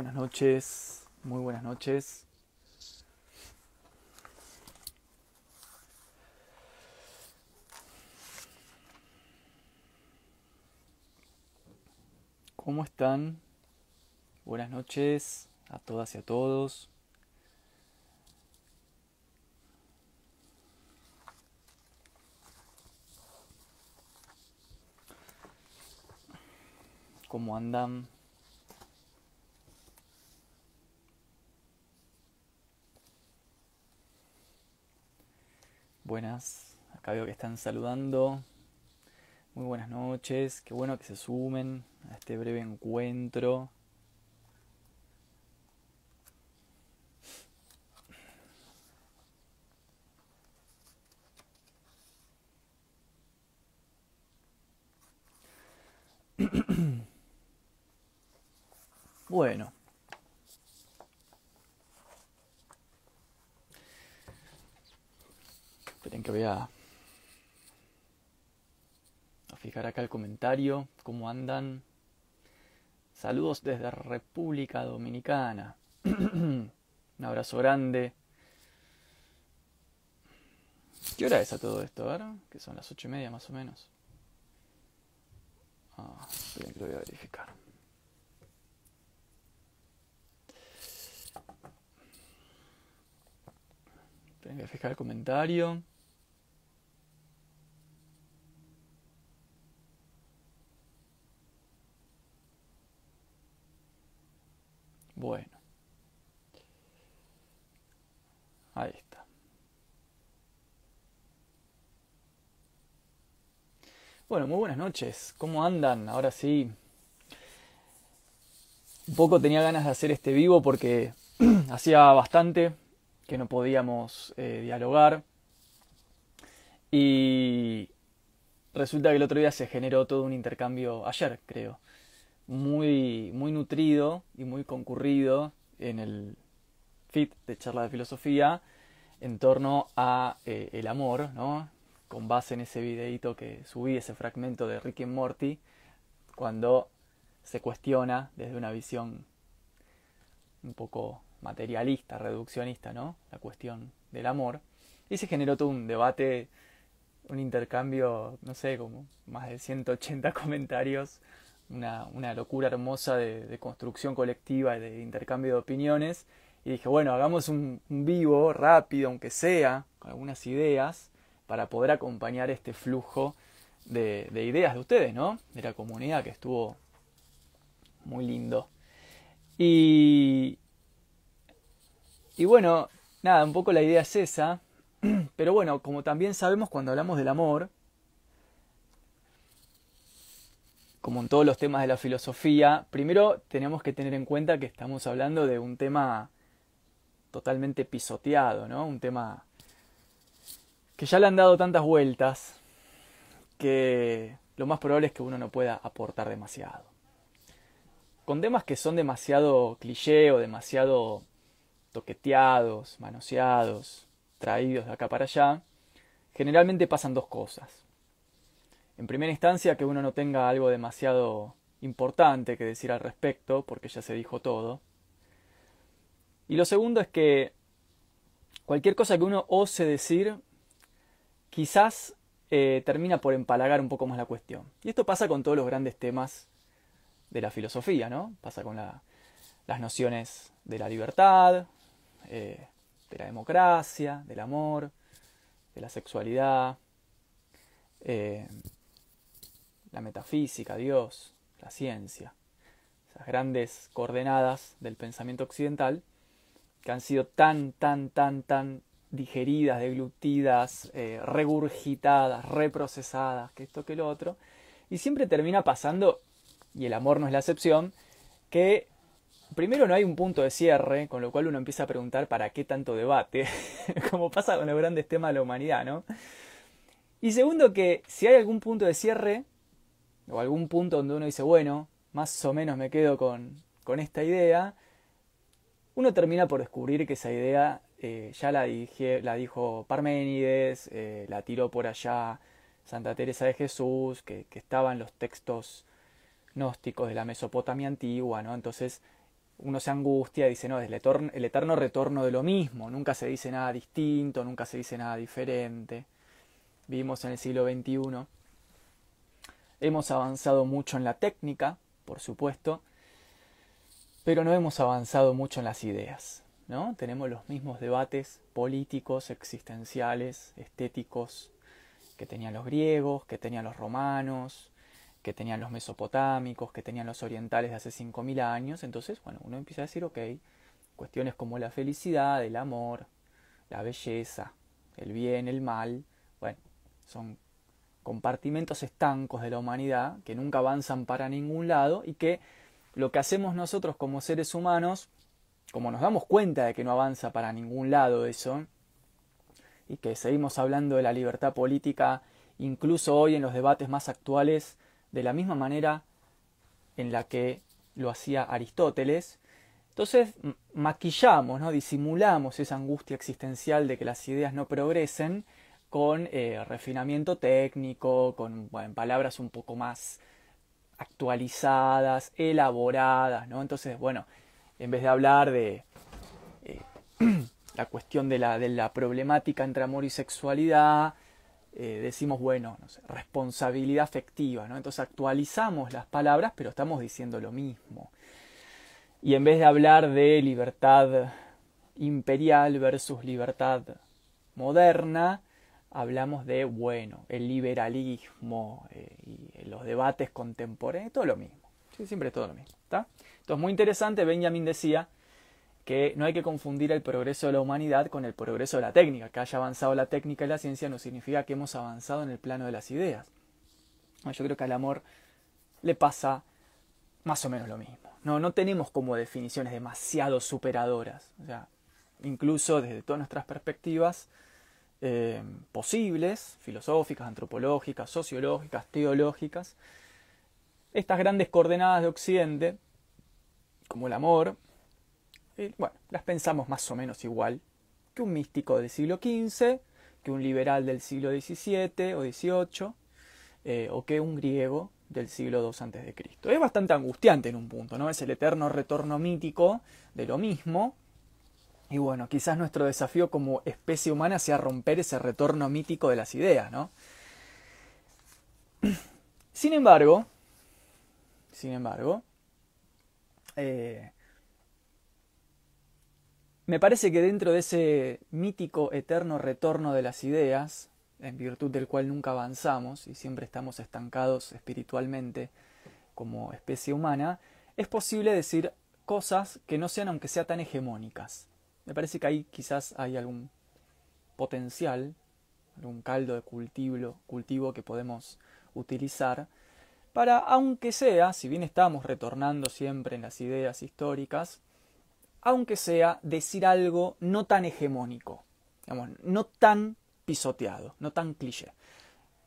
Buenas noches, muy buenas noches. ¿Cómo están? Buenas noches a todas y a todos. ¿Cómo andan? Buenas, acá veo que están saludando. Muy buenas noches, qué bueno que se sumen a este breve encuentro. Bueno. Esperen que voy a, fijar acá el comentario. ¿Cómo andan? Saludos desde República Dominicana. Un abrazo grande. ¿Qué hora es a todo esto? A ver, que son las ocho y media más o menos. Ah, que lo voy a verificar. Esperen que fijar el comentario. Bueno. Ahí está. Bueno, muy buenas noches. ¿Cómo andan? Ahora sí. Un poco tenía ganas de hacer este vivo porque hacía bastante que no podíamos eh, dialogar. Y resulta que el otro día se generó todo un intercambio, ayer creo, muy, muy nutrido y muy concurrido en el feed de charla de filosofía en torno a eh, el amor, ¿no? Con base en ese videíto que subí, ese fragmento de Ricky Morty, cuando se cuestiona desde una visión un poco materialista, reduccionista, ¿no? La cuestión del amor. Y se generó todo un debate, un intercambio, no sé, como más de 180 comentarios, una, una locura hermosa de, construcción colectiva y de intercambio de opiniones. Y dije, bueno, hagamos un, un vivo rápido, aunque sea, con algunas ideas, para poder acompañar este flujo de, de ideas de ustedes, ¿no? De la comunidad que estuvo muy lindo. Y, y bueno, nada, un poco la idea es esa. Pero bueno, como también sabemos cuando hablamos del amor, como en todos los temas de la filosofía, primero tenemos que tener en cuenta que estamos hablando de un tema totalmente pisoteado, ¿no? Un tema que ya le han dado tantas vueltas que lo más probable es que uno no pueda aportar demasiado. Con temas que son demasiado cliché o demasiado toqueteados, manoseados, traídos de acá para allá, generalmente pasan dos cosas. En primera instancia, que uno no tenga algo demasiado importante que decir al respecto, porque ya se dijo todo. Y lo segundo es que cualquier cosa que uno ose decir, quizás eh, termina por empalagar un poco más la cuestión. Y esto pasa con todos los grandes temas de la filosofía, ¿no? Pasa con la, las nociones de la libertad, eh, de la democracia, del amor, de la sexualidad, eh, la metafísica, Dios, la ciencia, esas grandes coordenadas del pensamiento occidental que han sido tan, tan, tan, tan digeridas, deglutidas, eh, regurgitadas, reprocesadas, que esto que lo otro, y siempre termina pasando, y el amor no es la excepción, que primero no hay un punto de cierre, con lo cual uno empieza a preguntar para qué tanto debate, como pasa con los grandes temas de la humanidad, ¿no? Y segundo que si hay algún punto de cierre, o algún punto donde uno dice, bueno, más o menos me quedo con, con esta idea, uno termina por descubrir que esa idea eh, ya la, dije, la dijo Parménides, eh, la tiró por allá Santa Teresa de Jesús, que, que estaba en los textos gnósticos de la Mesopotamia antigua, ¿no? Entonces uno se angustia y dice, no, es el eterno, el eterno retorno de lo mismo, nunca se dice nada distinto, nunca se dice nada diferente. Vivimos en el siglo XXI. Hemos avanzado mucho en la técnica, por supuesto, pero no hemos avanzado mucho en las ideas. ¿no? Tenemos los mismos debates políticos, existenciales, estéticos que tenían los griegos, que tenían los romanos, que tenían los mesopotámicos, que tenían los orientales de hace 5.000 años. Entonces, bueno, uno empieza a decir, ok, cuestiones como la felicidad, el amor, la belleza, el bien, el mal, bueno, son compartimentos estancos de la humanidad que nunca avanzan para ningún lado y que lo que hacemos nosotros como seres humanos, como nos damos cuenta de que no avanza para ningún lado eso, y que seguimos hablando de la libertad política, incluso hoy en los debates más actuales, de la misma manera en la que lo hacía Aristóteles. Entonces maquillamos, ¿no? disimulamos esa angustia existencial de que las ideas no progresen con eh, refinamiento técnico, con palabras un poco más actualizadas, elaboradas, ¿no? Entonces, bueno, en vez de hablar de eh, la cuestión de la, de la problemática entre amor y sexualidad, eh, decimos, bueno, responsabilidad afectiva, ¿no? Entonces actualizamos las palabras, pero estamos diciendo lo mismo. Y en vez de hablar de libertad imperial versus libertad moderna, hablamos de, bueno, el liberalismo eh, y los debates contemporáneos, todo lo mismo. Sí, siempre todo lo mismo. Entonces, muy interesante, Benjamin decía que no hay que confundir el progreso de la humanidad con el progreso de la técnica. Que haya avanzado la técnica y la ciencia no significa que hemos avanzado en el plano de las ideas. Yo creo que al amor le pasa más o menos lo mismo. No, no tenemos como definiciones demasiado superadoras. O sea, incluso desde todas nuestras perspectivas eh, posibles, filosóficas, antropológicas, sociológicas, teológicas, estas grandes coordenadas de Occidente, como el amor, bueno, las pensamos más o menos igual que un místico del siglo XV, que un liberal del siglo XVII o XVIII, eh, o que un griego del siglo II Cristo. Es bastante angustiante en un punto, ¿no? Es el eterno retorno mítico de lo mismo. Y bueno, quizás nuestro desafío como especie humana sea romper ese retorno mítico de las ideas, ¿no? Sin embargo, sin embargo, eh, me parece que dentro de ese mítico eterno retorno de las ideas, en virtud del cual nunca avanzamos y siempre estamos estancados espiritualmente como especie humana, es posible decir cosas que no sean aunque sea tan hegemónicas. Me parece que ahí quizás hay algún potencial, algún caldo de cultivo, cultivo que podemos utilizar para, aunque sea, si bien estamos retornando siempre en las ideas históricas, aunque sea decir algo no tan hegemónico, digamos, no tan pisoteado, no tan cliché.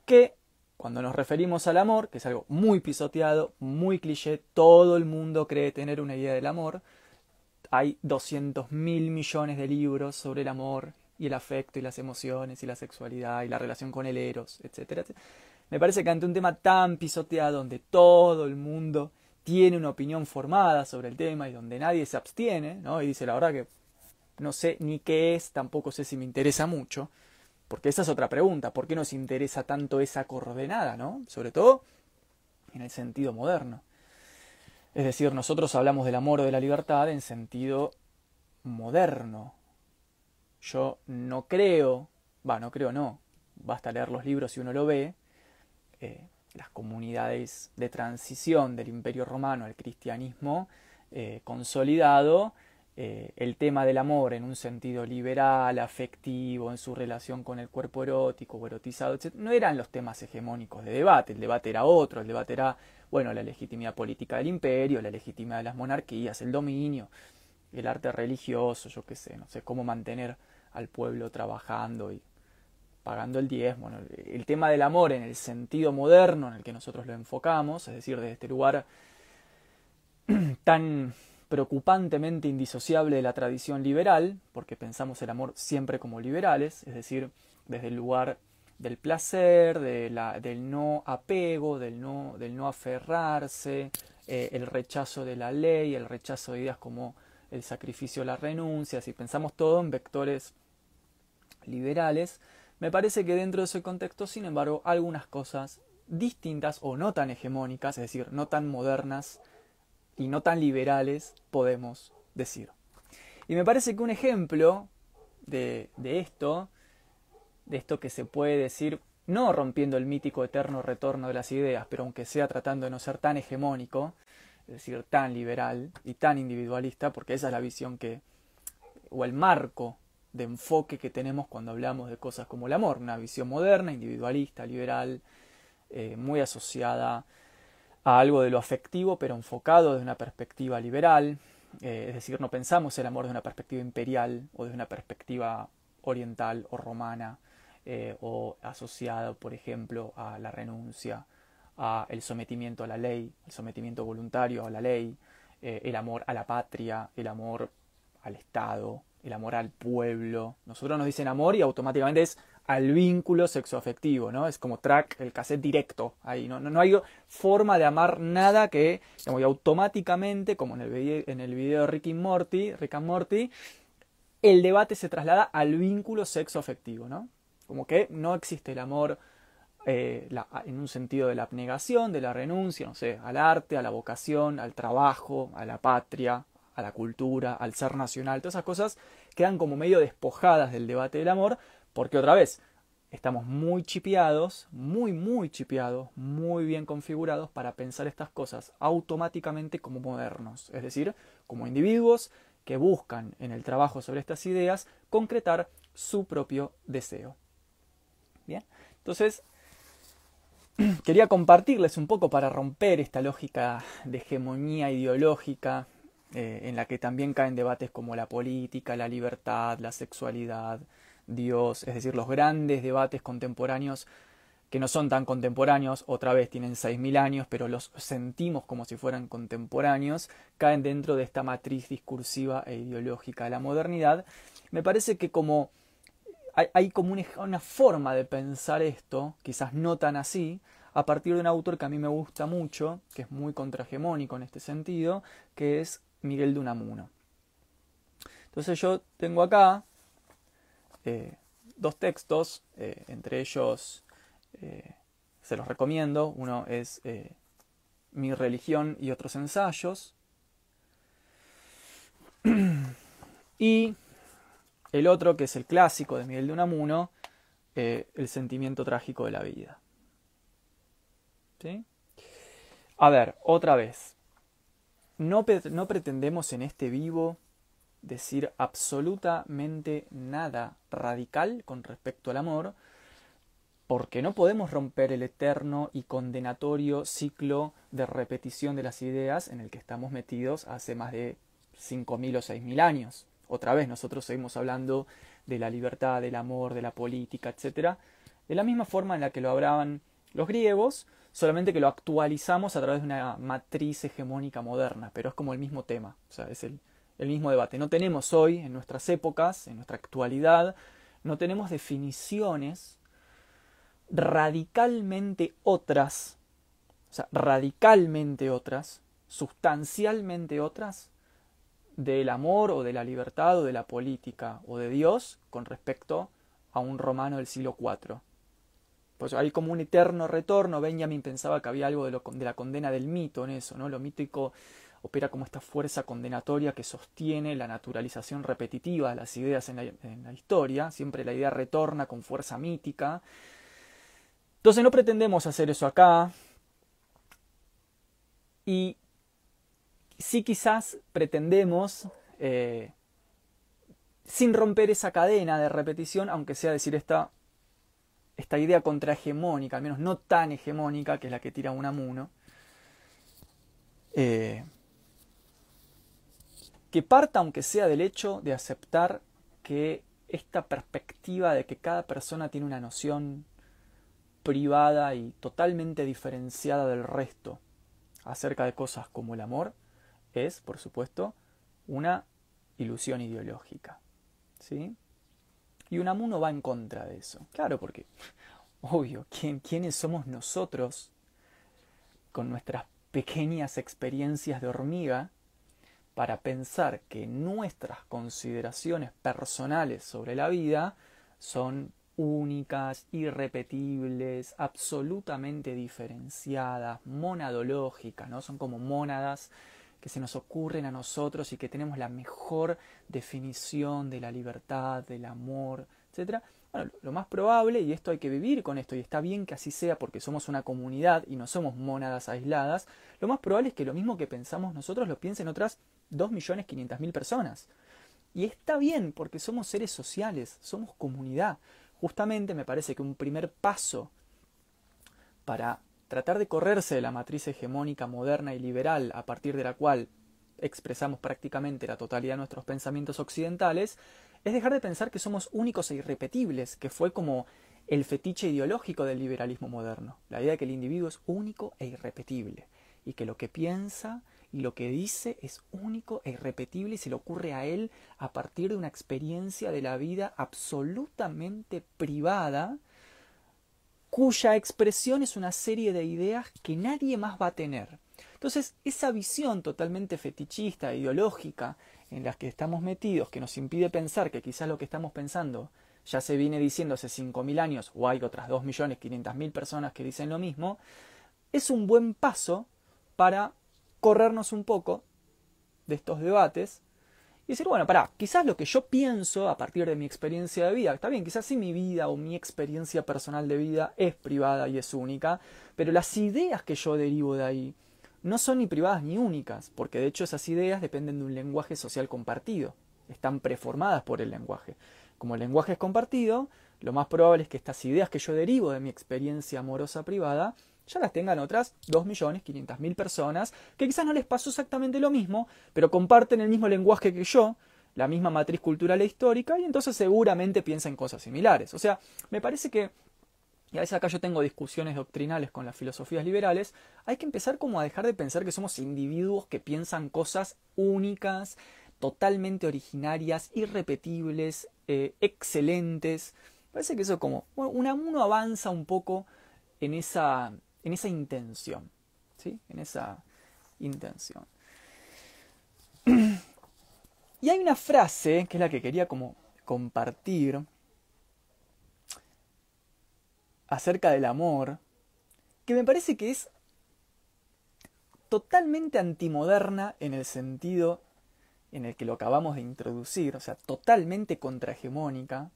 Que cuando nos referimos al amor, que es algo muy pisoteado, muy cliché, todo el mundo cree tener una idea del amor, hay 200 mil millones de libros sobre el amor y el afecto y las emociones y la sexualidad y la relación con el eros, etcétera. Me parece que ante un tema tan pisoteado donde todo el mundo tiene una opinión formada sobre el tema y donde nadie se abstiene, ¿no? Y dice, la verdad que no sé ni qué es, tampoco sé si me interesa mucho, porque esa es otra pregunta, ¿por qué nos interesa tanto esa coordenada, ¿no? Sobre todo en el sentido moderno. Es decir, nosotros hablamos del amor o de la libertad en sentido moderno. Yo no creo, va, no creo no, basta leer los libros si uno lo ve, eh, las comunidades de transición del Imperio Romano al cristianismo eh, consolidado, eh, el tema del amor en un sentido liberal, afectivo, en su relación con el cuerpo erótico o erotizado, etc., no eran los temas hegemónicos de debate, el debate era otro, el debate era, bueno, la legitimidad política del imperio, la legitimidad de las monarquías, el dominio, el arte religioso, yo qué sé, no sé, cómo mantener al pueblo trabajando y pagando el diezmo. el tema del amor en el sentido moderno en el que nosotros lo enfocamos, es decir, desde este lugar tan preocupantemente indisociable de la tradición liberal, porque pensamos el amor siempre como liberales, es decir, desde el lugar del placer, de la, del no apego, del no, del no aferrarse, eh, el rechazo de la ley, el rechazo de ideas como el sacrificio, la renuncia, si pensamos todo en vectores liberales, me parece que dentro de ese contexto, sin embargo, algunas cosas distintas o no tan hegemónicas, es decir, no tan modernas y no tan liberales, podemos decir. Y me parece que un ejemplo de, de esto, de esto que se puede decir, no rompiendo el mítico eterno retorno de las ideas, pero aunque sea tratando de no ser tan hegemónico, es decir, tan liberal y tan individualista, porque esa es la visión que, o el marco de enfoque que tenemos cuando hablamos de cosas como el amor, una visión moderna, individualista, liberal, eh, muy asociada a algo de lo afectivo, pero enfocado desde una perspectiva liberal, eh, es decir, no pensamos el amor desde una perspectiva imperial o desde una perspectiva oriental o romana, eh, o asociado, por ejemplo, a la renuncia, a sometimiento a la ley, el sometimiento voluntario a la ley, el amor a la patria, el amor al Estado, el amor al pueblo. Nosotros nos dicen amor y automáticamente es al vínculo sexoafectivo, ¿no? Es como track, el cassette directo ahí, ¿no? No, hay forma de amar nada que, digamos, automáticamente, como en el, video, en el video de Morty, Rick Morty, el debate se traslada al vínculo sexoafectivo, ¿no? Como que no existe el amor eh, en un sentido de la abnegación, de la renuncia, no sé, al arte, a la vocación, al trabajo, a la patria, a la cultura, al ser nacional, todas esas cosas quedan como medio despojadas del debate del amor, porque otra vez, estamos muy chipeados, muy, muy chipeados, muy bien configurados para pensar estas cosas automáticamente como modernos, es decir, como individuos que buscan en el trabajo sobre estas ideas concretar su propio deseo. Bien, entonces quería compartirles un poco para romper esta lógica de hegemonía ideológica eh, en la que también caen debates como la política, la libertad, la sexualidad, Dios, es decir, los grandes debates contemporáneos que no son tan contemporáneos, otra vez tienen 6.000 años, pero los sentimos como si fueran contemporáneos, caen dentro de esta matriz discursiva e ideológica de la modernidad. Me parece que como hay, como una, forma de pensar esto, quizás no tan así, a partir de un autor que a mí me gusta mucho, que es muy contrahegemónico en este sentido, que es Miguel de Unamuno. Entonces yo tengo acá eh, dos textos, eh, entre ellos eh, se los recomiendo, uno es Mi religión y otros ensayos, y el otro, que es el clásico de Miguel de Unamuno, El sentimiento trágico de la vida. ¿Sí? A ver, otra vez. No, no pretendemos en este vivo decir absolutamente nada radical con respecto al amor, porque no podemos romper el eterno y condenatorio ciclo de repetición de las ideas en el que estamos metidos hace más de 5.000 o 6.000 años. Otra vez nosotros seguimos hablando de la libertad, del amor, de la política, etc. De la misma forma en la que lo hablaban los griegos, solamente que lo actualizamos a través de una matriz hegemónica moderna, pero es como el mismo tema, o sea, es el, el mismo debate. No tenemos hoy, en nuestras épocas, en nuestra actualidad, no tenemos definiciones radicalmente otras, o sea, radicalmente otras, sustancialmente otras, del amor o de la libertad o de la política o de Dios con respecto a un romano del siglo IV. Pues hay como un eterno retorno. Benjamin pensaba que había algo de, la condena del mito en eso, ¿no? Lo mítico opera como esta fuerza condenatoria que sostiene la naturalización repetitiva de las ideas en la, historia, siempre la idea retorna con fuerza mítica. Entonces no pretendemos hacer eso acá, y sí quizás pretendemos, eh, sin romper esa cadena de repetición, aunque sea decir esta, esta idea contrahegemónica, al menos no tan hegemónica, que es la que tira Unamuno, eh, que parta aunque sea del hecho de aceptar que esta perspectiva de que cada persona tiene una noción privada y totalmente diferenciada del resto acerca de cosas como el amor es, por supuesto, una ilusión ideológica. ¿Sí? Y Unamuno va en contra de eso. Claro, porque, obvio, ¿quién, ¿quiénes somos nosotros con nuestras pequeñas experiencias de hormiga para pensar que nuestras consideraciones personales sobre la vida son únicas, irrepetibles, absolutamente diferenciadas, monadológicas, ¿no? Son como mónadas que se nos ocurren a nosotros y que tenemos la mejor definición de la libertad, del amor, etc. Bueno, lo más probable, y esto hay que vivir con esto, y está bien que así sea porque somos una comunidad y no somos mónadas aisladas, lo más probable es que lo mismo que pensamos nosotros lo piensen otras 2.500.000 personas. Y está bien porque somos seres sociales, somos comunidad. Justamente me parece que un primer paso para tratar de correrse de la matriz hegemónica moderna y liberal a partir de la cual expresamos prácticamente la totalidad de nuestros pensamientos occidentales es dejar de pensar que somos únicos e irrepetibles, que fue como el fetiche ideológico del liberalismo moderno, la idea de que el individuo es único e irrepetible, y que lo que piensa y lo que dice es único e irrepetible y se le ocurre a él a partir de una experiencia de la vida absolutamente privada, cuya expresión es una serie de ideas que nadie más va a tener. Entonces, esa visión totalmente fetichista, ideológica, en la que estamos metidos, que nos impide pensar que quizás lo que estamos pensando ya se viene diciendo hace 5.000 años, o hay otras 2.500.000 personas que dicen lo mismo, es un buen paso para corrernos un poco de estos debates y decir, bueno, pará, quizás lo que yo pienso a partir de mi experiencia de vida, está bien, quizás sí mi vida o mi experiencia personal de vida es privada y es única, pero las ideas que yo derivo de ahí, no son ni privadas ni únicas, porque de hecho esas ideas dependen de un lenguaje social compartido, están preformadas por el lenguaje. Como el lenguaje es compartido, lo más probable es que estas ideas que yo derivo de mi experiencia amorosa privada ya las tengan otras 2.500.000 personas que quizás no les pasó exactamente lo mismo, pero comparten el mismo lenguaje que yo, la misma matriz cultural e histórica, y entonces seguramente piensan cosas similares. O sea, me parece que y a veces acá yo tengo discusiones doctrinales con las filosofías liberales, hay que empezar como a dejar de pensar que somos individuos que piensan cosas únicas, totalmente originarias, irrepetibles, eh, excelentes. Parece que eso como, bueno, uno avanza un poco en esa, en esa intención, ¿sí? En esa intención. Y hay una frase, que es la que quería como compartir, acerca del amor, que me parece que es totalmente antimoderna en el sentido en el que lo acabamos de introducir, o sea, totalmente contrahegemónica.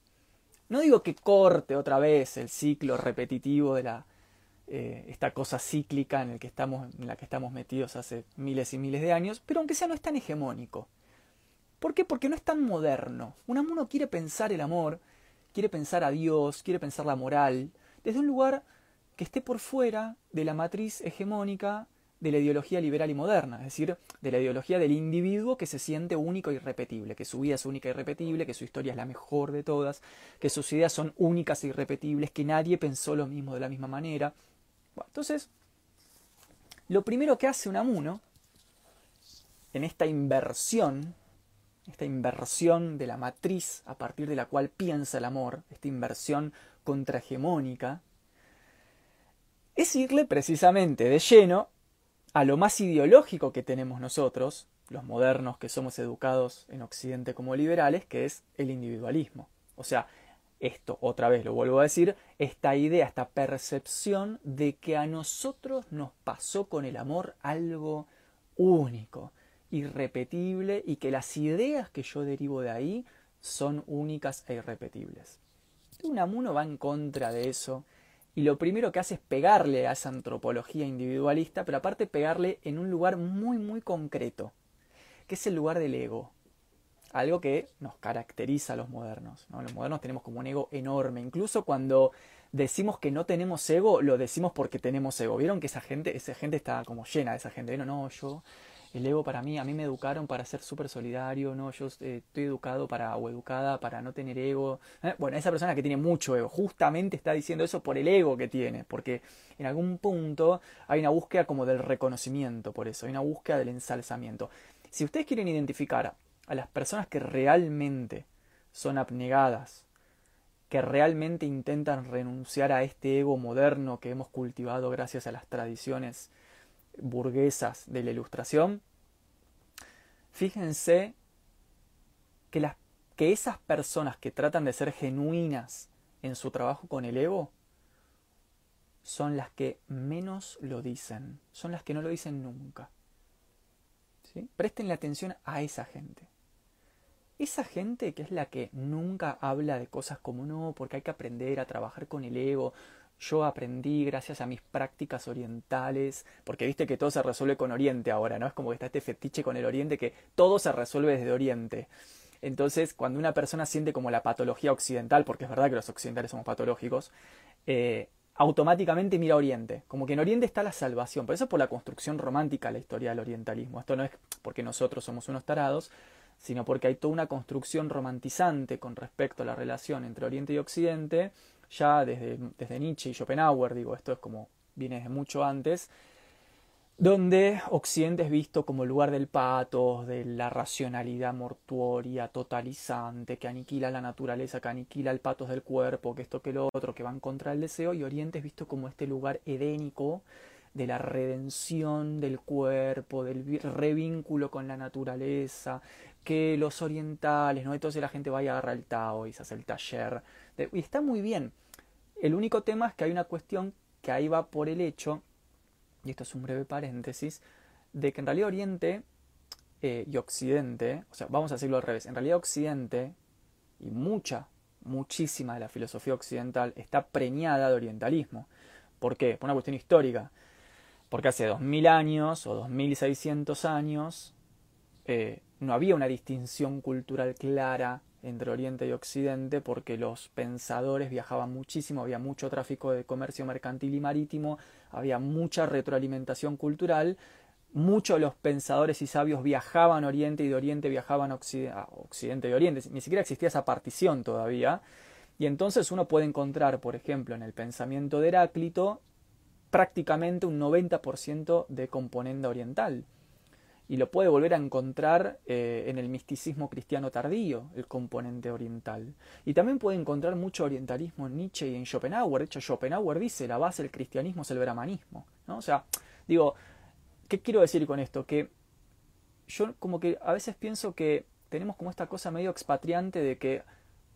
No digo que corte otra vez el ciclo repetitivo de la eh, esta cosa cíclica en, que estamos, en la que estamos metidos hace miles y miles de años, pero aunque sea no es tan hegemónico. ¿Por qué? Porque no es tan moderno. Un amor quiere pensar el amor, quiere pensar a Dios, quiere pensar la moral, desde un lugar que esté por fuera de la matriz hegemónica de la ideología liberal y moderna, es decir, de la ideología del individuo que se siente único e irrepetible, que su vida es única e irrepetible, que su historia es la mejor de todas, que sus ideas son únicas e irrepetibles, que nadie pensó lo mismo de la misma manera. Entonces, lo primero que hace un amuno en esta inversión, esta inversión de la matriz a partir de la cual piensa el amor, esta inversión contrahegemónica, es irle precisamente de lleno a lo más ideológico que tenemos nosotros, los modernos que somos educados en Occidente como liberales, que es el individualismo. O sea, esto, otra vez lo vuelvo a decir, esta idea, esta percepción de que a nosotros nos pasó con el amor algo único, irrepetible y que las ideas que yo derivo de ahí son únicas e irrepetibles. Unamuno va en contra de eso y lo primero que hace es pegarle a esa antropología individualista, pero aparte pegarle en un lugar muy muy concreto, que es el lugar del ego. Algo que nos caracteriza a los modernos. Los modernos tenemos como un ego enorme. Incluso cuando decimos que no tenemos ego, lo decimos porque tenemos ego. ¿Vieron que esa gente, esa gente está como llena de esa gente? No, no, yo el ego para mí, a mí me educaron para ser súper solidario, ¿no? Yo eh, estoy educado para, o educada para no tener ego. ¿eh? Bueno, esa persona que tiene mucho ego, justamente está diciendo eso por el ego que tiene, porque en algún punto hay una búsqueda como del reconocimiento, por eso, hay una búsqueda del ensalzamiento. Si ustedes quieren identificar a las personas que realmente son abnegadas, que realmente intentan renunciar a este ego moderno que hemos cultivado gracias a las tradiciones burguesas de la ilustración, fíjense que, las, que esas personas que tratan de ser genuinas en su trabajo con el ego son las que menos lo dicen, son las que no lo dicen nunca. ¿Sí? Presten atención a esa gente. Esa gente que es la que nunca habla de cosas como no, porque hay que aprender a trabajar con el ego. Yo aprendí gracias a mis prácticas orientales, porque viste que todo se resuelve con Oriente ahora, ¿no? Es como que está este fetiche con el Oriente que todo se resuelve desde Oriente. Entonces, cuando una persona siente como la patología occidental, porque es verdad que los occidentales somos patológicos, eh, automáticamente mira Oriente, como que en Oriente está la salvación. Por eso es por la construcción romántica la historia del orientalismo. Esto no es porque nosotros somos unos tarados, sino porque hay toda una construcción romantizante con respecto a la relación entre Oriente y Occidente, ya desde, desde Nietzsche y Schopenhauer, digo, esto es como viene desde mucho antes, donde Occidente es visto como lugar del pato, de la racionalidad mortuoria, totalizante, que aniquila la naturaleza, que aniquila el patos del cuerpo, que esto que lo otro, que va en contra del deseo, y Oriente es visto como este lugar edénico de la redención del cuerpo, del revínculo con la naturaleza, que los orientales, ¿no? Entonces la gente vaya a agarrar el Tao y se hace el taller. Y está muy bien. El único tema es que hay una cuestión que ahí va por el hecho y esto es un breve paréntesis, de que en realidad Oriente eh, y Occidente, o sea, vamos a decirlo al revés, en realidad Occidente y mucha, muchísima de la filosofía occidental está preñada de orientalismo. ¿Por qué? Por una cuestión histórica. Porque hace 2000 años o 2600 años eh, no había una distinción cultural clara entre Oriente y Occidente porque los pensadores viajaban muchísimo, había mucho tráfico de comercio mercantil y marítimo, había mucha retroalimentación cultural, muchos de los pensadores y sabios viajaban a Oriente y de Oriente viajaban a Occidente y Oriente, ni siquiera existía esa partición todavía, y entonces uno puede encontrar, por ejemplo, en el pensamiento de Heráclito, prácticamente un 90% de componente oriental y lo puede volver a encontrar eh, en el misticismo cristiano tardío, el componente oriental. Y también puede encontrar mucho orientalismo en Nietzsche y en Schopenhauer. De hecho, Schopenhauer dice, la base del cristianismo es el brahmanismo. ¿no? O sea, digo, ¿qué quiero decir con esto? Que yo como que a veces pienso que tenemos como esta cosa medio expatriante de que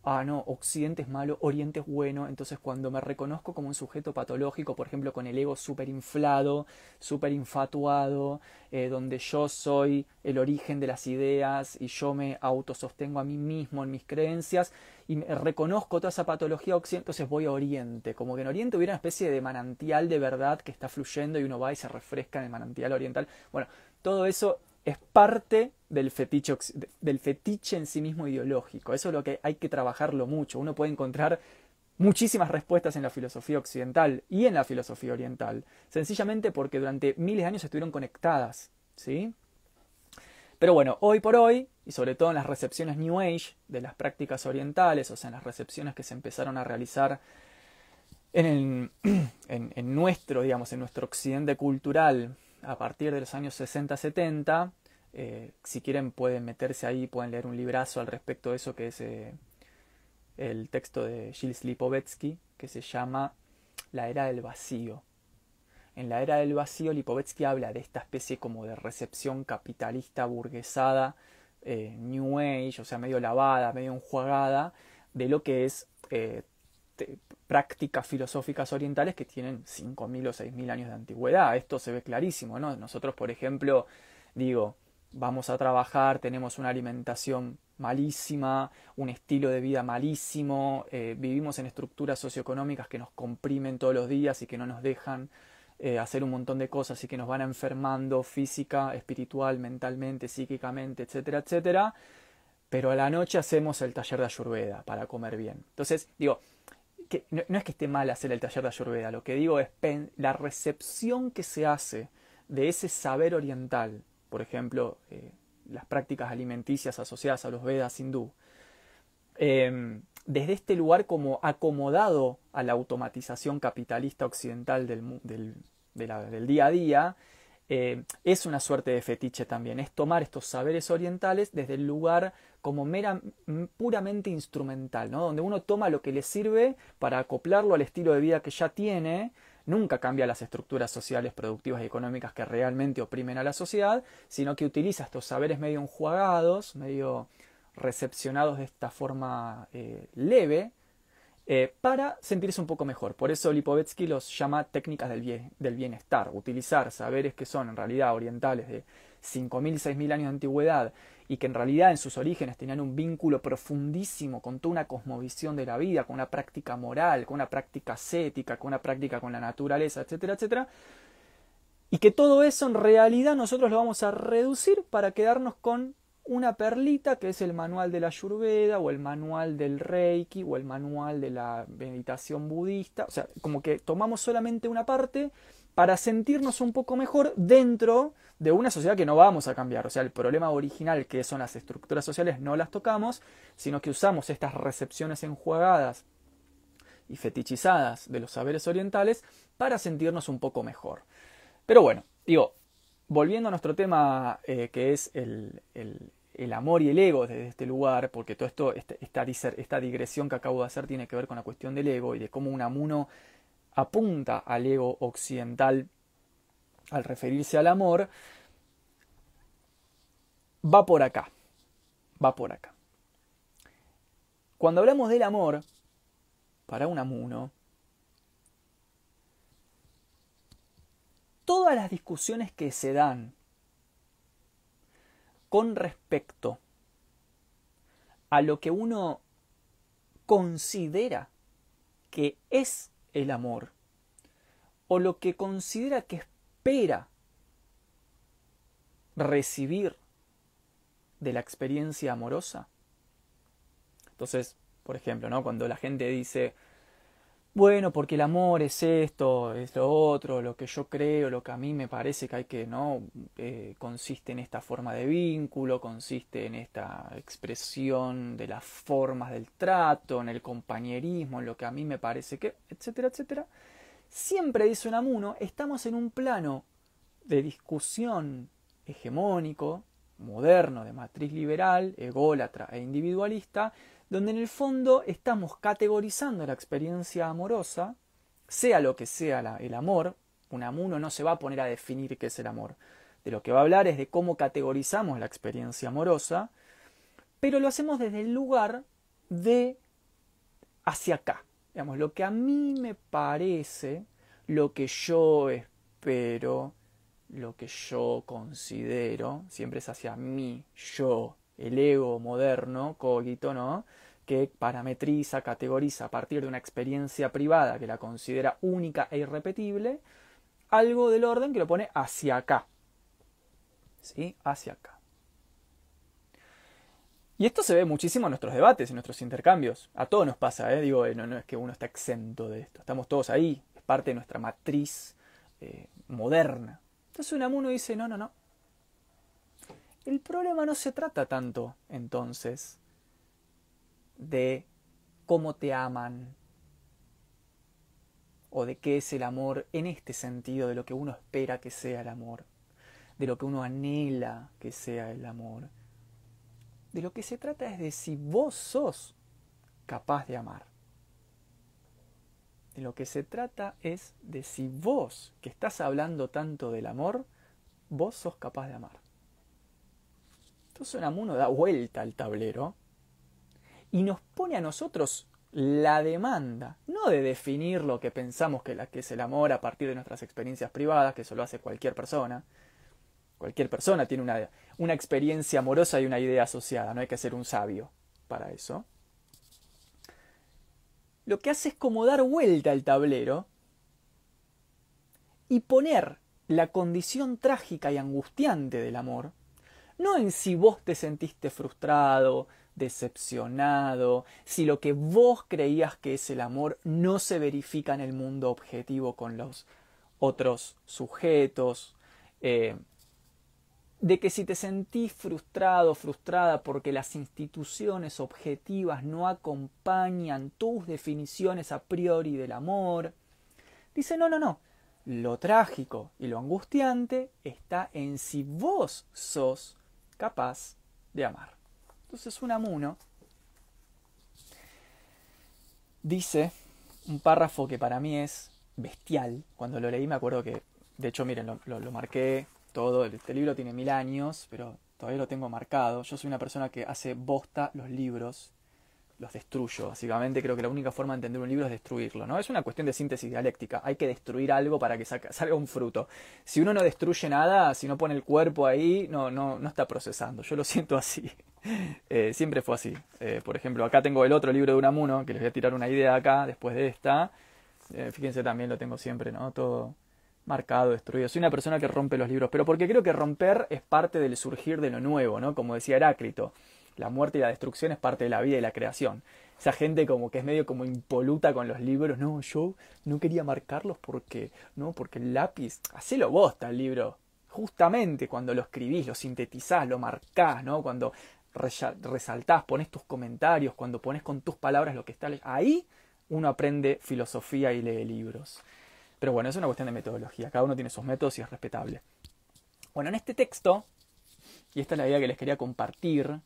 ah, no, Occidente es malo, Oriente es bueno, entonces cuando me reconozco como un sujeto patológico, por ejemplo, con el ego súper inflado, súper infatuado, eh, donde yo soy el origen de las ideas y yo me autosostengo a mí mismo en mis creencias y reconozco toda esa patología occidental, entonces voy a Oriente, como que en Oriente hubiera una especie de manantial de verdad que está fluyendo y uno va y se refresca en el manantial oriental. Bueno, todo eso es parte del fetiche, del fetiche en sí mismo ideológico. Eso es lo que hay que trabajarlo mucho. Uno puede encontrar muchísimas respuestas en la filosofía occidental y en la filosofía oriental, sencillamente porque durante miles de años estuvieron conectadas, ¿sí? Pero bueno, hoy por hoy, y sobre todo en las recepciones New Age de las prácticas orientales, o sea, en las recepciones que se empezaron a realizar en, en, en nuestro, digamos, en nuestro occidente cultural a partir de los años 60-70. Eh, si quieren pueden meterse ahí, pueden leer un librazo al respecto de eso, que es eh, el texto de Gilles Lipovetsky, que se llama La era del vacío. En la era del vacío, Lipovetsky habla de esta especie como de recepción capitalista burguesada, eh, New Age, o sea, medio lavada, medio enjuagada, de lo que es prácticas filosóficas orientales que tienen 5.000 o 6.000 años de antigüedad. Esto se ve clarísimo, ¿no? Nosotros, por ejemplo, digo, vamos a trabajar, tenemos una alimentación malísima, un estilo de vida malísimo, eh, vivimos en estructuras socioeconómicas que nos comprimen todos los días y que no nos dejan eh, hacer un montón de cosas y que nos van enfermando física, espiritual, mentalmente, psíquicamente, etcétera, etcétera. Pero a la noche hacemos el taller de ayurveda para comer bien. Entonces, digo, no, es que esté mal hacer el taller de Ayurveda, lo que digo es la recepción que se hace de ese saber oriental, por ejemplo, eh, las prácticas alimenticias asociadas a los Vedas hindú, em, desde este lugar como acomodado a la automatización capitalista occidental del, del día a día, eh, es una suerte de fetiche también, es tomar estos saberes orientales desde el lugar como mera, puramente instrumental, ¿no? donde uno toma lo que le sirve para acoplarlo al estilo de vida que ya tiene, nunca cambia las estructuras sociales, productivas y económicas que realmente oprimen a la sociedad, sino que utiliza estos saberes medio enjuagados, medio recepcionados de esta forma eh, leve, eh, para sentirse un poco mejor. Por eso Lipovetsky los llama técnicas del, bienestar, utilizar saberes que son en realidad orientales de 5.000, 6.000 años de antigüedad y que en realidad en sus orígenes tenían un vínculo profundísimo con toda una cosmovisión de la vida, con una práctica moral, con una práctica ascética, con una práctica con la naturaleza, etcétera, etcétera. Y que todo eso en realidad nosotros lo vamos a reducir para quedarnos con una perlita que es el manual de la Ayurveda o el manual del Reiki o el manual de la meditación budista. O sea, como que tomamos solamente una parte para sentirnos un poco mejor dentro de una sociedad que no vamos a cambiar. O sea, el problema original que son las estructuras sociales no las tocamos, sino que usamos estas recepciones enjuagadas y fetichizadas de los saberes orientales para sentirnos un poco mejor. Pero bueno, digo, volviendo a nuestro tema eh, que es el, amor y el ego desde este lugar, porque todo esto, este, esta, esta, digresión que acabo de hacer tiene que ver con la cuestión del ego y de cómo un amuno apunta al ego occidental al referirse al amor, va por acá, va por acá. Cuando hablamos del amor, para un todas las discusiones que se dan con respecto a lo que uno considera que es el amor o lo que considera que espera recibir de la experiencia amorosa. Entonces, por ejemplo, ¿no? cuando la gente dice, bueno, porque el amor es esto, es lo otro, lo que yo creo, lo que a mí me parece que hay que, ¿no? Eh, consiste en esta forma de vínculo, consiste en esta expresión de las formas del trato, en el compañerismo, en lo que a mí me parece que, etcétera, etcétera. Siempre, dice Unamuno, estamos en un plano de discusión hegemónico, moderno, de matriz liberal, ególatra e individualista, donde en el fondo estamos categorizando la experiencia amorosa, sea lo que sea el amor, un amuno no se va a poner a definir qué es el amor. De lo que va a hablar es de cómo categorizamos la experiencia amorosa, pero lo hacemos desde el lugar de hacia acá. Digamos, lo que a mí me parece, lo que yo espero, lo que yo considero, siempre es hacia mí, yo, el ego moderno, cogito, ¿no? que parametriza, categoriza a partir de una experiencia privada que la considera única e irrepetible, algo del orden que lo pone hacia acá. ¿Sí? Hacia acá. Y esto se ve muchísimo en nuestros debates, en nuestros intercambios. A todos nos pasa, ¿eh? Digo, no, no es que uno está exento de esto. Estamos todos ahí. Es parte de nuestra matriz eh, moderna. Entonces un amuno dice, no, no, no. El problema no se trata tanto, entonces, de cómo te aman o de qué es el amor en este sentido, de lo que uno espera que sea el amor, de lo que uno anhela que sea el amor. De lo que se trata es de si vos sos capaz de amar. De lo que se trata es de si vos, que estás hablando tanto del amor, vos sos capaz de amar. Entonces Unamuno da vuelta al tablero y nos pone a nosotros la demanda, no de definir lo que pensamos que, es el amor a partir de nuestras experiencias privadas, que eso lo hace cualquier persona. Cualquier persona tiene una, una experiencia amorosa y una idea asociada, no hay que ser un sabio para eso. Lo que hace es como dar vuelta al tablero y poner la condición trágica y angustiante del amor, no en si vos te sentiste frustrado, decepcionado, si lo que vos creías que es el amor no se verifica en el mundo objetivo con los otros sujetos, eh, de que si te sentís frustrado, frustrada porque las instituciones objetivas no acompañan tus definiciones a priori del amor, dice no, no, no, lo trágico y lo angustiante está en si vos sos capaz de amar. Entonces Unamuno dice un párrafo que para mí es bestial. Cuando lo leí me acuerdo que, de hecho, miren, lo, lo, marqué todo. Este libro tiene mil años, pero todavía lo tengo marcado. Yo soy una persona que hace bosta los libros, los destruyo. Básicamente creo que la única forma de entender un libro es destruirlo, ¿no? Es una cuestión de síntesis dialéctica. Hay que destruir algo para que salga un fruto. Si uno no destruye nada, si no pone el cuerpo ahí, no, no, no está procesando. Yo lo siento así. Eh, siempre fue así. Eh, por ejemplo, acá tengo el otro libro de Unamuno, que les voy a tirar una idea acá, después de esta. Eh, fíjense también lo tengo siempre, ¿no? Todo marcado, destruido. Soy una persona que rompe los libros, pero porque creo que romper es parte del surgir de lo nuevo, ¿no? Como decía Heráclito, la muerte y la destrucción es parte de la vida y la creación. Esa gente como que es medio como impoluta con los libros, no, yo no quería marcarlos porque, no, porque el lápiz, hacelo bosta el libro. Justamente cuando lo escribís, lo sintetizás, lo marcás, ¿no? Cuando resaltás, pones tus comentarios, cuando pones con tus palabras lo que está ahí uno aprende filosofía y lee libros. Pero bueno, es una cuestión de metodología, cada uno tiene sus métodos y es respetable. Bueno, en este texto, y esta es la idea que les quería compartir,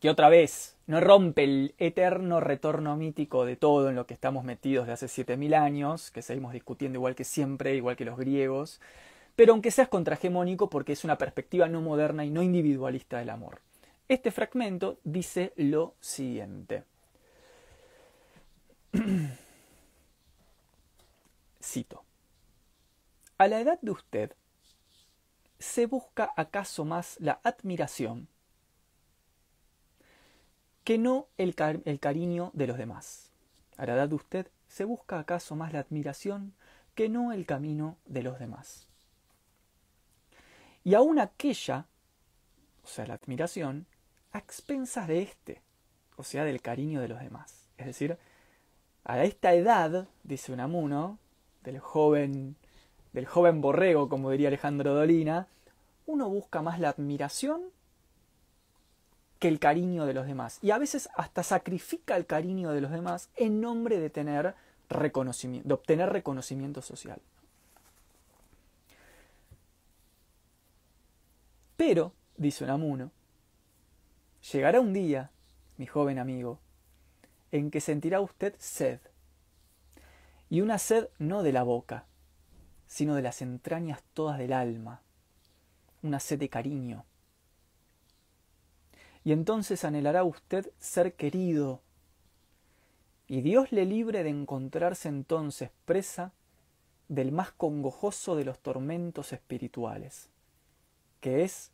que otra vez no rompe el eterno retorno mítico de todo en lo que estamos metidos de hace 7000 años, que seguimos discutiendo igual que siempre, igual que los griegos, pero aunque seas contrahegemónico porque es una perspectiva no moderna y no individualista del amor. Este fragmento dice lo siguiente. Cito. A la edad de usted, ¿se busca acaso más la admiración que no el, el, cariño de los demás? A la edad de usted, ¿se busca acaso más la admiración que no el camino de los demás? Y aún aquella, o sea, la admiración, a expensas de éste, o sea, del cariño de los demás. Es decir, a esta edad, dice Unamuno, del joven, del joven borrego, como diría Alejandro Dolina, uno busca más la admiración que el cariño de los demás. Y a veces hasta sacrifica el cariño de los demás en nombre de tener reconocimiento, de obtener reconocimiento social. Pero, dice Unamuno, llegará un día, mi joven amigo, en que sentirá usted sed. Y una sed no de la boca, sino de las entrañas todas del alma, una sed de cariño. Y entonces anhelará usted ser querido, y Dios le libre de encontrarse entonces presa del más congojoso de los tormentos espirituales, que es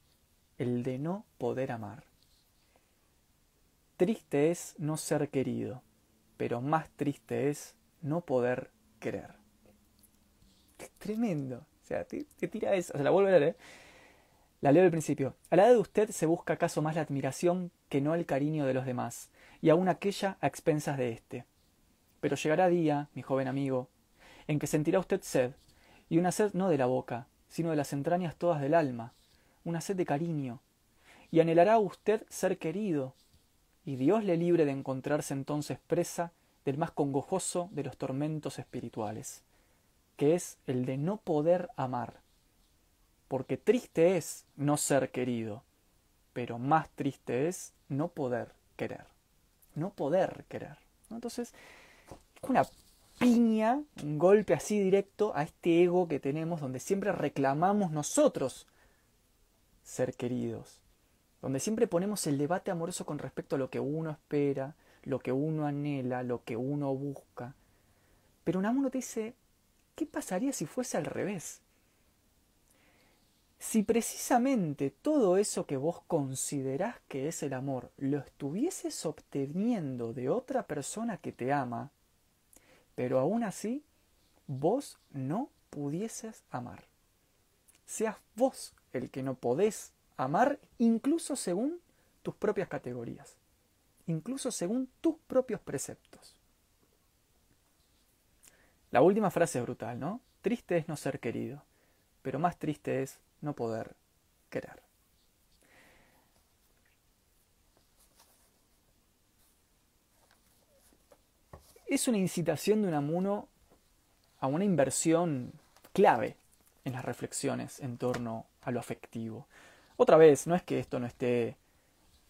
el de no poder amar. Triste es no ser querido, pero más triste es no poder querer. Es tremendo. O sea, te, tira eso. O sea, la vuelvo a leer. ¿eh? La leo del principio. A la edad de usted se busca acaso más la admiración que no el cariño de los demás, y aun aquella a expensas de éste. Pero llegará día, mi joven amigo, en que sentirá usted sed, y una sed no de la boca, sino de las entrañas todas del alma, una sed de cariño, y anhelará usted ser querido, y Dios le libre de encontrarse entonces presa del más congojoso de los tormentos espirituales, que es el de no poder amar, porque triste es no ser querido, pero más triste es no poder querer, no poder querer. Entonces, una piña, un golpe así directo a este ego que tenemos donde siempre reclamamos nosotros ser queridos, donde siempre ponemos el debate amoroso con respecto a lo que uno espera, lo que uno anhela, lo que uno busca. Pero Unamuno te dice, ¿qué pasaría si fuese al revés? Si precisamente todo eso que vos considerás que es el amor lo estuvieses obteniendo de otra persona que te ama, pero aún así vos no pudieses amar. Seas vos el que no podés amar incluso según tus propias categorías, incluso según tus propios preceptos. La última frase es brutal, ¿no? Triste es no ser querido, pero más triste es no poder querer. Es una incitación de un amuno a una inversión clave en las reflexiones en torno a lo afectivo. Otra vez, no es que esto no esté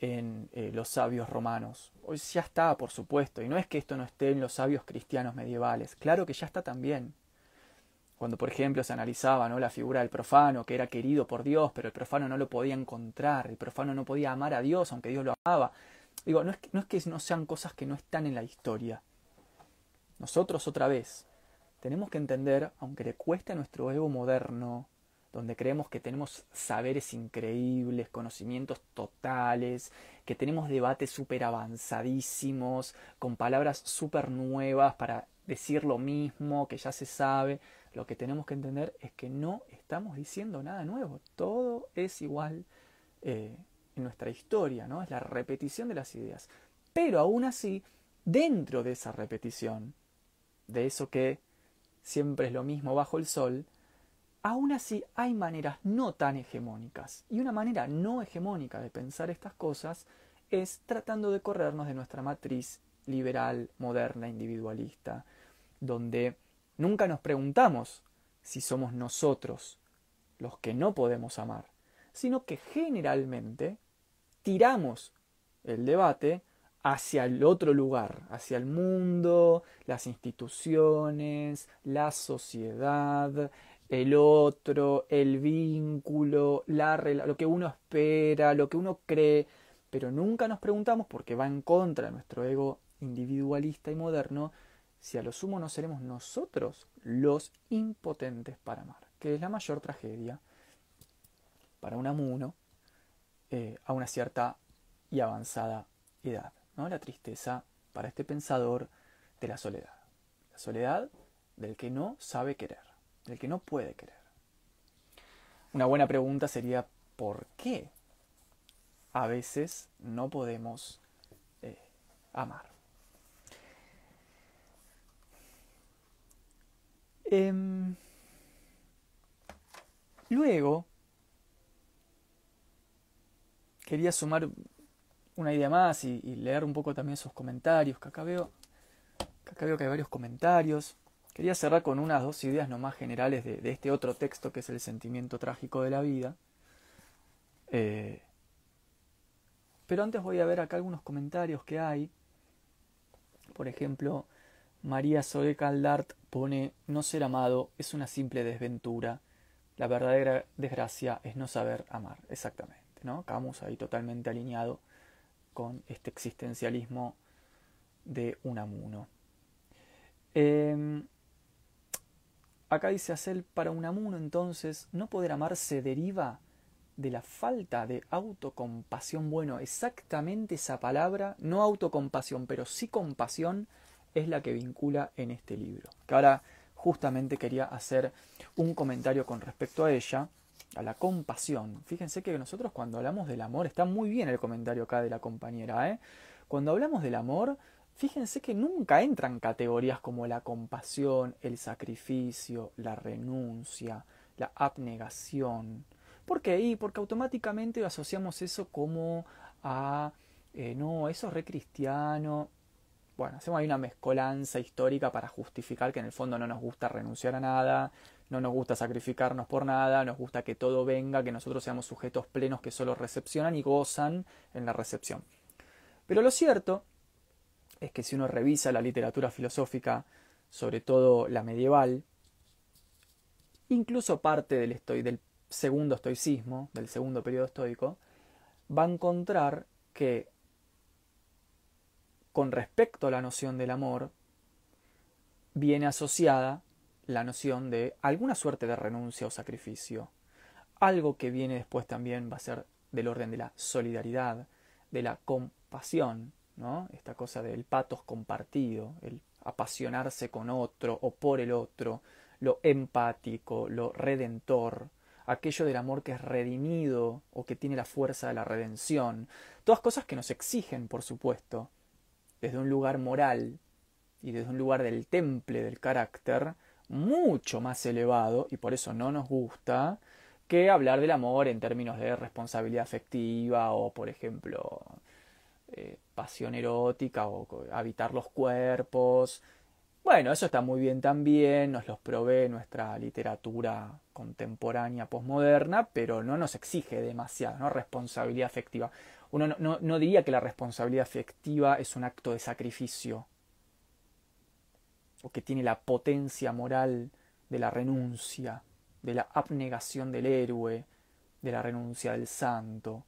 en eh, los sabios romanos, hoy ya está, por supuesto, y no es que esto no esté en los sabios cristianos medievales, claro que ya está también, Cuando, por ejemplo, se analizaba ¿no? la figura del profano, que era querido por Dios, pero el profano no lo podía encontrar, el profano no podía amar a Dios, aunque Dios lo amaba. Digo, no es no, es que no sean cosas que no están en la historia. Nosotros, otra vez, tenemos que entender, aunque le cueste a nuestro ego moderno, donde creemos que tenemos saberes increíbles, conocimientos totales, que tenemos debates súper avanzadísimos, con palabras súper nuevas para decir lo mismo que ya se sabe, lo que tenemos que entender es que no estamos diciendo nada nuevo, todo es igual eh, en nuestra historia, ¿no? Es la repetición de las ideas. Pero aún así, dentro de esa repetición, de eso que siempre es lo mismo bajo el sol, aún así hay maneras no tan hegemónicas. Y una manera no hegemónica de pensar estas cosas es tratando de corrernos de nuestra matriz liberal, moderna, individualista, donde nunca nos preguntamos si somos nosotros los que no podemos amar, sino que generalmente tiramos el debate hacia el otro lugar, hacia el mundo, las instituciones, la sociedad, el otro, el vínculo, la, lo que uno espera, lo que uno cree, pero nunca nos preguntamos, porque va en contra de nuestro ego individualista y moderno, si a lo sumo no seremos nosotros los impotentes para amar, que es la mayor tragedia para un amuno eh, a una cierta y avanzada edad, ¿no? la tristeza para este pensador de la soledad, la soledad del que no sabe querer del que no puede querer. Una buena pregunta sería ¿por qué a veces no podemos eh, amar? Em, luego, quería sumar una idea más y, leer un poco también sus comentarios, que acá veo, que veo que hay varios comentarios. Quería cerrar con unas dos ideas nomás generales de, este otro texto que es el sentimiento trágico de la vida. Eh, pero antes voy a ver acá algunos comentarios que hay. Por ejemplo, María Zoe Caldart pone, no ser amado es una simple desventura. La verdadera desgracia es no saber amar. Exactamente. ¿no? Camus ahí totalmente alineado con este existencialismo de Unamuno. Eh, Acá dice hacer para un amuno entonces, no poder amar se deriva de la falta de autocompasión. Bueno, exactamente esa palabra, no autocompasión, pero sí compasión, es la que vincula en este libro. Que ahora justamente quería hacer un comentario con respecto a ella, a la compasión. Fíjense que nosotros cuando hablamos del amor, está muy bien el comentario acá de la compañera, ¿eh? Cuando hablamos del amor, Fíjense que nunca entran categorías como la compasión, el sacrificio, la renuncia, la abnegación. ¿Por qué? Y porque automáticamente asociamos eso como a, eh, no, eso es re cristiano. Bueno, hacemos ahí una mezcolanza histórica para justificar que en el fondo no nos gusta renunciar a nada, no nos gusta sacrificarnos por nada, nos gusta que todo venga, que nosotros seamos sujetos plenos que solo recepcionan y gozan en la recepción. Pero lo cierto es que si uno revisa la literatura filosófica, sobre todo la medieval, incluso parte del, del segundo estoicismo, del segundo periodo estoico, va a encontrar que con respecto a la noción del amor, viene asociada la noción de alguna suerte de renuncia o sacrificio. Algo que viene después también va a ser del orden de la solidaridad, de la compasión, esta cosa del patos compartido, el apasionarse con otro o por el otro, lo empático, lo redentor, aquello del amor que es redimido o que tiene la fuerza de la redención, todas cosas que nos exigen, por supuesto, desde un lugar moral y desde un lugar del temple del carácter mucho más elevado y por eso no nos gusta que hablar del amor en términos de responsabilidad afectiva o por ejemplo eh, pasión erótica o habitar los cuerpos. Bueno, eso está muy bien también, nos los provee nuestra literatura contemporánea, posmoderna, pero no nos exige demasiado, ¿no? Responsabilidad afectiva. Uno no, no diría que la responsabilidad afectiva es un acto de sacrificio, o que tiene la potencia moral de la renuncia, de la abnegación del héroe, de la renuncia del santo,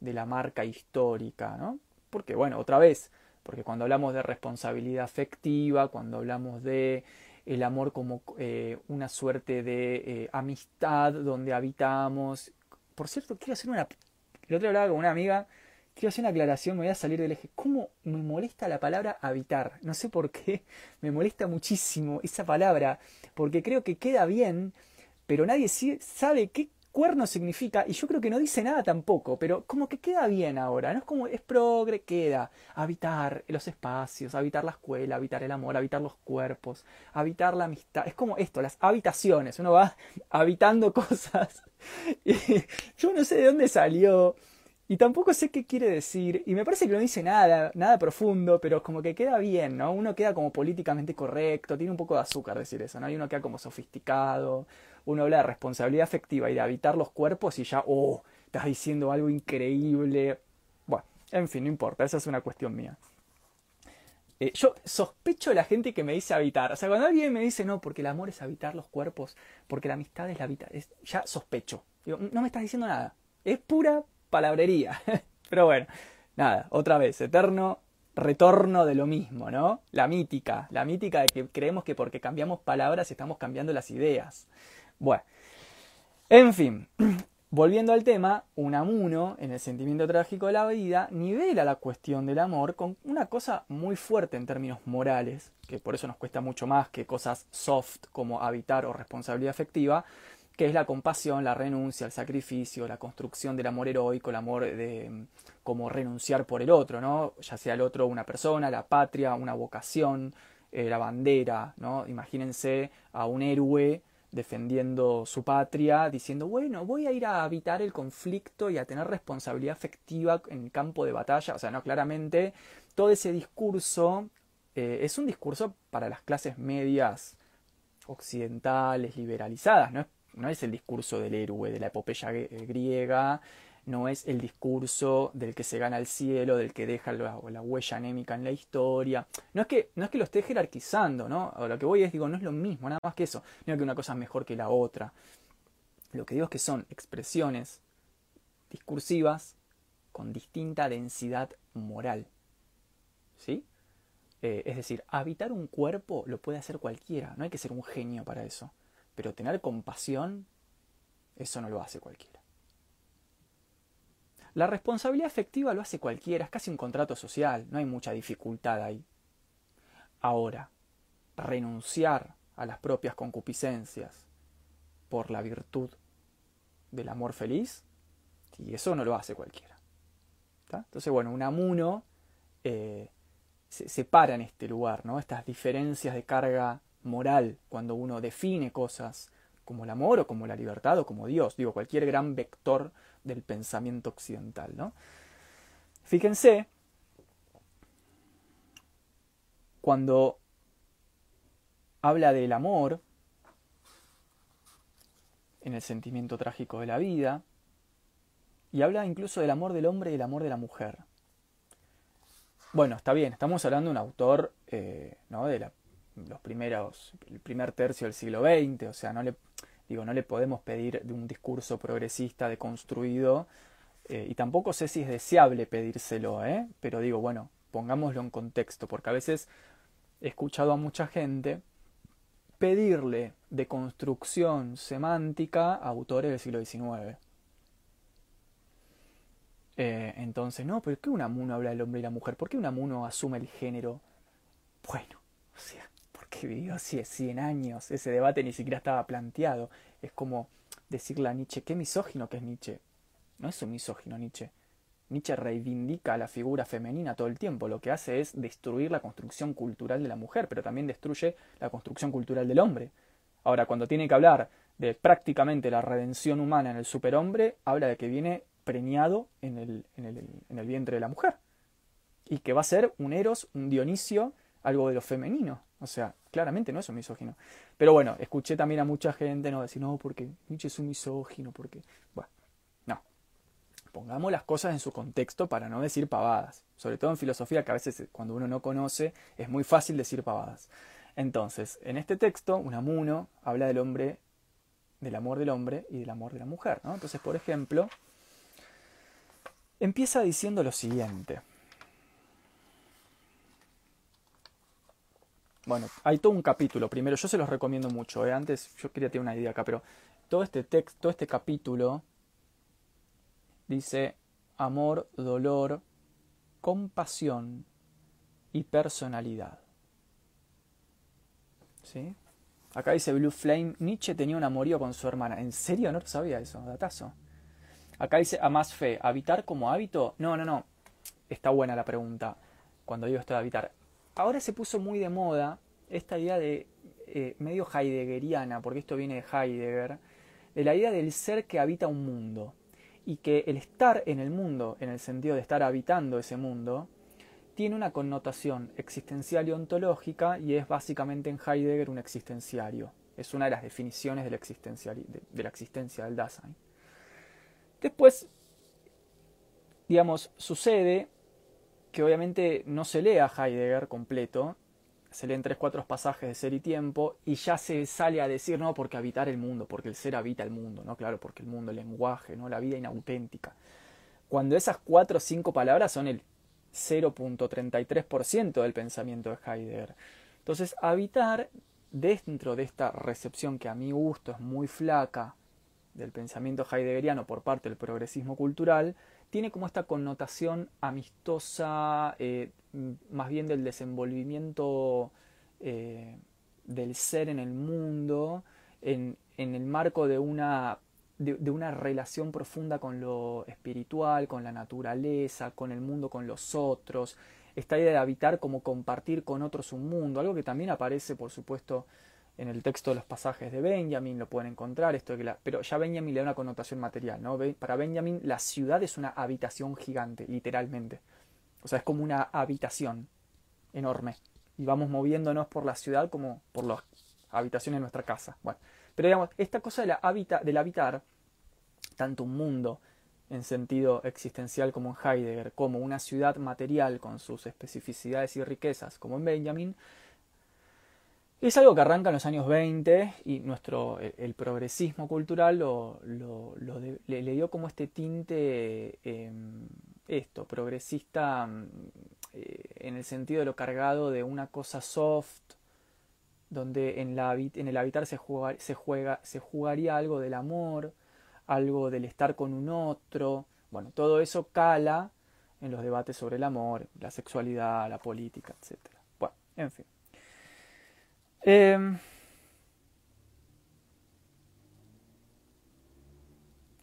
de la marca histórica, ¿no? Porque, bueno, otra vez, porque cuando hablamos de responsabilidad afectiva, cuando hablamos de el amor como eh, una suerte de eh, amistad donde habitamos. Por cierto, quiero hacer una... El otro hablaba con una amiga, quiero hacer una aclaración, me voy a salir del eje. ¿Cómo me molesta la palabra habitar? No sé por qué, me molesta muchísimo esa palabra, porque creo que queda bien, pero nadie sabe qué cuerno significa, y yo creo que no dice nada tampoco, pero como que queda bien ahora, ¿no? Es como es progre, queda. Habitar los espacios, habitar la escuela, habitar el amor, habitar los cuerpos, habitar la amistad. Es como esto, las habitaciones. Uno va habitando cosas. Y yo no sé de dónde salió. Y tampoco sé qué quiere decir, y me parece que no dice nada, nada profundo, pero como que queda bien, ¿no? Uno queda como políticamente correcto, tiene un poco de azúcar decir eso, ¿no? Y uno queda como sofisticado, uno habla de responsabilidad afectiva y de habitar los cuerpos y ya, oh, estás diciendo algo increíble. Bueno, en fin, no importa, esa es una cuestión mía. Eh, yo sospecho de la gente que me dice habitar. O sea, cuando alguien me dice no, porque el amor es habitar los cuerpos, porque la amistad es la habitar, ya sospecho. No me estás diciendo nada. Es pura palabrería. Pero bueno, nada, otra vez, eterno retorno de lo mismo, ¿no? La mítica, la mítica de que creemos que porque cambiamos palabras estamos cambiando las ideas. Bueno, en fin, volviendo al tema, Unamuno, en el sentimiento trágico de la vida, nivela la cuestión del amor con una cosa muy fuerte en términos morales, que por eso nos cuesta mucho más que cosas soft como habitar o responsabilidad afectiva, que es la compasión, la renuncia, el sacrificio, la construcción del amor heroico, el amor de como renunciar por el otro, ¿no? Ya sea el otro una persona, la patria, una vocación, eh, la bandera, ¿no? Imagínense a un héroe defendiendo su patria, diciendo, bueno, voy a ir a evitar el conflicto y a tener responsabilidad afectiva en el campo de batalla. O sea, no, claramente todo ese discurso eh, es un discurso para las clases medias occidentales, liberalizadas, no no es el discurso del héroe, de la epopeya griega, no es el discurso del que se gana el cielo, del que deja la, huella anémica en la historia. No es, que, no es que lo esté jerarquizando, ¿no? lo que voy es, digo, no es lo mismo, nada más que eso. No es que una cosa es mejor que la otra. Lo que digo es que son expresiones discursivas con distinta densidad moral. ¿Sí? Eh, es decir, habitar un cuerpo lo puede hacer cualquiera, no hay que ser un genio para eso. Pero tener compasión, eso no lo hace cualquiera. La responsabilidad afectiva lo hace cualquiera, es casi un contrato social, no hay mucha dificultad ahí. Ahora, renunciar a las propias concupiscencias por la virtud del amor feliz, y eso no lo hace cualquiera. Entonces, bueno, un amuno eh, se separa en este lugar, ¿no? Estas diferencias de carga moral cuando uno define cosas como el amor o como la libertad o como Dios, digo, cualquier gran vector del pensamiento occidental. ¿no? Fíjense, cuando habla del amor, en el sentimiento trágico de la vida, y habla incluso del amor del hombre y el amor de la mujer. Bueno, está bien, estamos hablando de un autor eh, ¿no? de los primeros, el primer tercio del siglo XX, o sea, no le, Digo, no le podemos pedir de un discurso progresista deconstruido eh, y tampoco sé si es deseable pedírselo, ¿eh? pero digo, bueno, pongámoslo en contexto, porque a veces he escuchado a mucha gente pedirle deconstrucción semántica a autores del siglo XIX. Eh, entonces, no, pero ¿qué un amuno habla del hombre y la mujer? ¿Por qué un amuno asume el género? Bueno, o sea, que vivió hace 100 años. Ese debate ni siquiera estaba planteado. Es como decirle a Nietzsche, qué misógino que es Nietzsche. No es un misógino Nietzsche. Nietzsche reivindica la figura femenina todo el tiempo. Lo que hace es destruir la construcción cultural de la mujer, pero también destruye la construcción cultural del hombre. Ahora, cuando tiene que hablar de prácticamente la redención humana en el superhombre, habla de que viene preñado en el, en el, en el vientre de la mujer. Y que va a ser un Eros, un Dionisio, algo de lo femenino. O sea, claramente no es un misógino. Pero bueno, escuché también a mucha gente no decir, no, porque Nietzsche es un misógino, porque... Bueno, no. Pongamos las cosas en su contexto para no decir pavadas. Sobre todo en filosofía, que a veces cuando uno no conoce es muy fácil decir pavadas. Entonces, en este texto, Unamuno habla del hombre, del amor del hombre y del amor de la mujer. ¿no? Entonces, por ejemplo, empieza diciendo lo siguiente. Bueno, hay todo un capítulo. Primero, yo se los recomiendo mucho. ¿eh? Antes yo quería tener una idea acá, pero todo este texto, todo este capítulo dice amor, dolor, compasión y personalidad. ¿Sí? Acá dice Blue Flame, Nietzsche tenía un amorío con su hermana. ¿En serio? No sabía eso, datazo. Acá dice a más fe, ¿habitar como hábito? No, no, no. Está buena la pregunta cuando digo esto de habitar. Ahora se puso muy de moda esta idea de eh, medio heideggeriana, porque esto viene de Heidegger, de la idea del ser que habita un mundo. Y que el estar en el mundo, en el sentido de estar habitando ese mundo, tiene una connotación existencial y ontológica y es básicamente en Heidegger un existenciario. Es una de las definiciones de la, de la existencia del Dasein. Después, digamos, sucede que obviamente no se lee a Heidegger completo, se leen tres, cuatro pasajes de ser y tiempo y ya se sale a decir, no, porque habitar el mundo, porque el ser habita el mundo, ¿no? Claro, porque el mundo, el lenguaje, ¿no? La vida inauténtica. Cuando esas cuatro o cinco palabras son el 0.33% del pensamiento de Heidegger. Entonces, habitar dentro de esta recepción que a mi gusto es muy flaca del pensamiento heideggeriano por parte del progresismo cultural, tiene como esta connotación amistosa, eh, más bien del desenvolvimiento eh, del ser en el mundo, en, en el marco de una de, una relación profunda con lo espiritual, con la naturaleza, con el mundo, con los otros, esta idea de habitar como compartir con otros un mundo, algo que también aparece, por supuesto, en el texto de los pasajes de Benjamin, lo pueden encontrar, esto que pero ya Benjamin le da una connotación material, ¿no? Para Benjamin la ciudad es una habitación gigante, literalmente. O sea, es como una habitación enorme. Y vamos moviéndonos por la ciudad como por las habitaciones de nuestra casa. Bueno, pero digamos, esta cosa de la habita, del habitar, tanto un mundo en sentido existencial como en Heidegger, como una ciudad material con sus especificidades y riquezas como en Benjamin, es algo que arranca en los años 20 y nuestro, el, progresismo cultural lo, lo, le, dio como este tinte, em, esto, progresista eh, en el sentido de lo cargado de una cosa soft, donde en, la, en el habitar se, se, juega, se jugaría algo del amor, algo del estar con un otro. Bueno, todo eso cala en los debates sobre el amor, la sexualidad, la política, etc. Bueno, en fin. Em,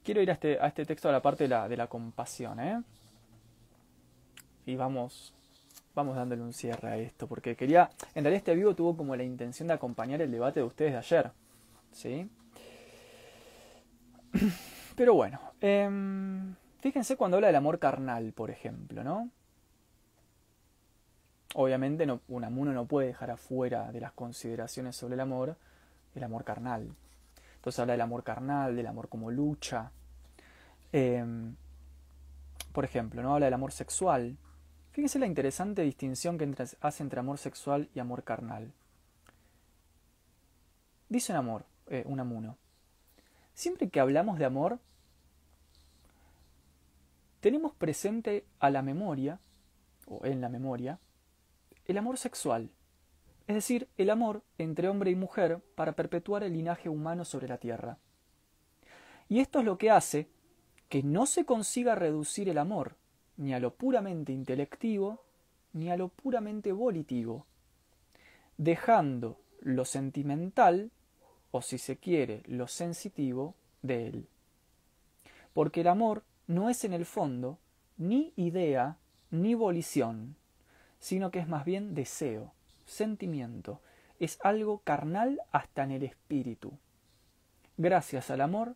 quiero ir a este, a este texto a la parte de la, de la compasión, ¿eh? Y vamos vamos dándole un cierre a esto, porque quería, en realidad este vivo tuvo como la intención de acompañar el debate de ustedes de ayer, ¿sí? Pero bueno, em, fíjense cuando habla del amor carnal, por ejemplo, ¿no? Obviamente no, Unamuno no puede dejar afuera de las consideraciones sobre el amor el amor carnal. Entonces habla del amor carnal, del amor como lucha. Em, por ejemplo, ¿no? Habla del amor sexual, Fíjense la interesante distinción que hace entre amor sexual y amor carnal. Dice un amor, eh, un amuno. Siempre que hablamos de amor, tenemos presente a la memoria, o en la memoria, el amor sexual, es decir, el amor entre hombre y mujer para perpetuar el linaje humano sobre la tierra. Y esto es lo que hace que no se consiga reducir el amor ni a lo puramente intelectivo, ni a lo puramente volitivo, dejando lo sentimental, o si se quiere, lo sensitivo, de él. Porque el amor no es en el fondo ni idea ni volición, sino que es más bien deseo, sentimiento, es algo carnal hasta en el espíritu. Gracias al amor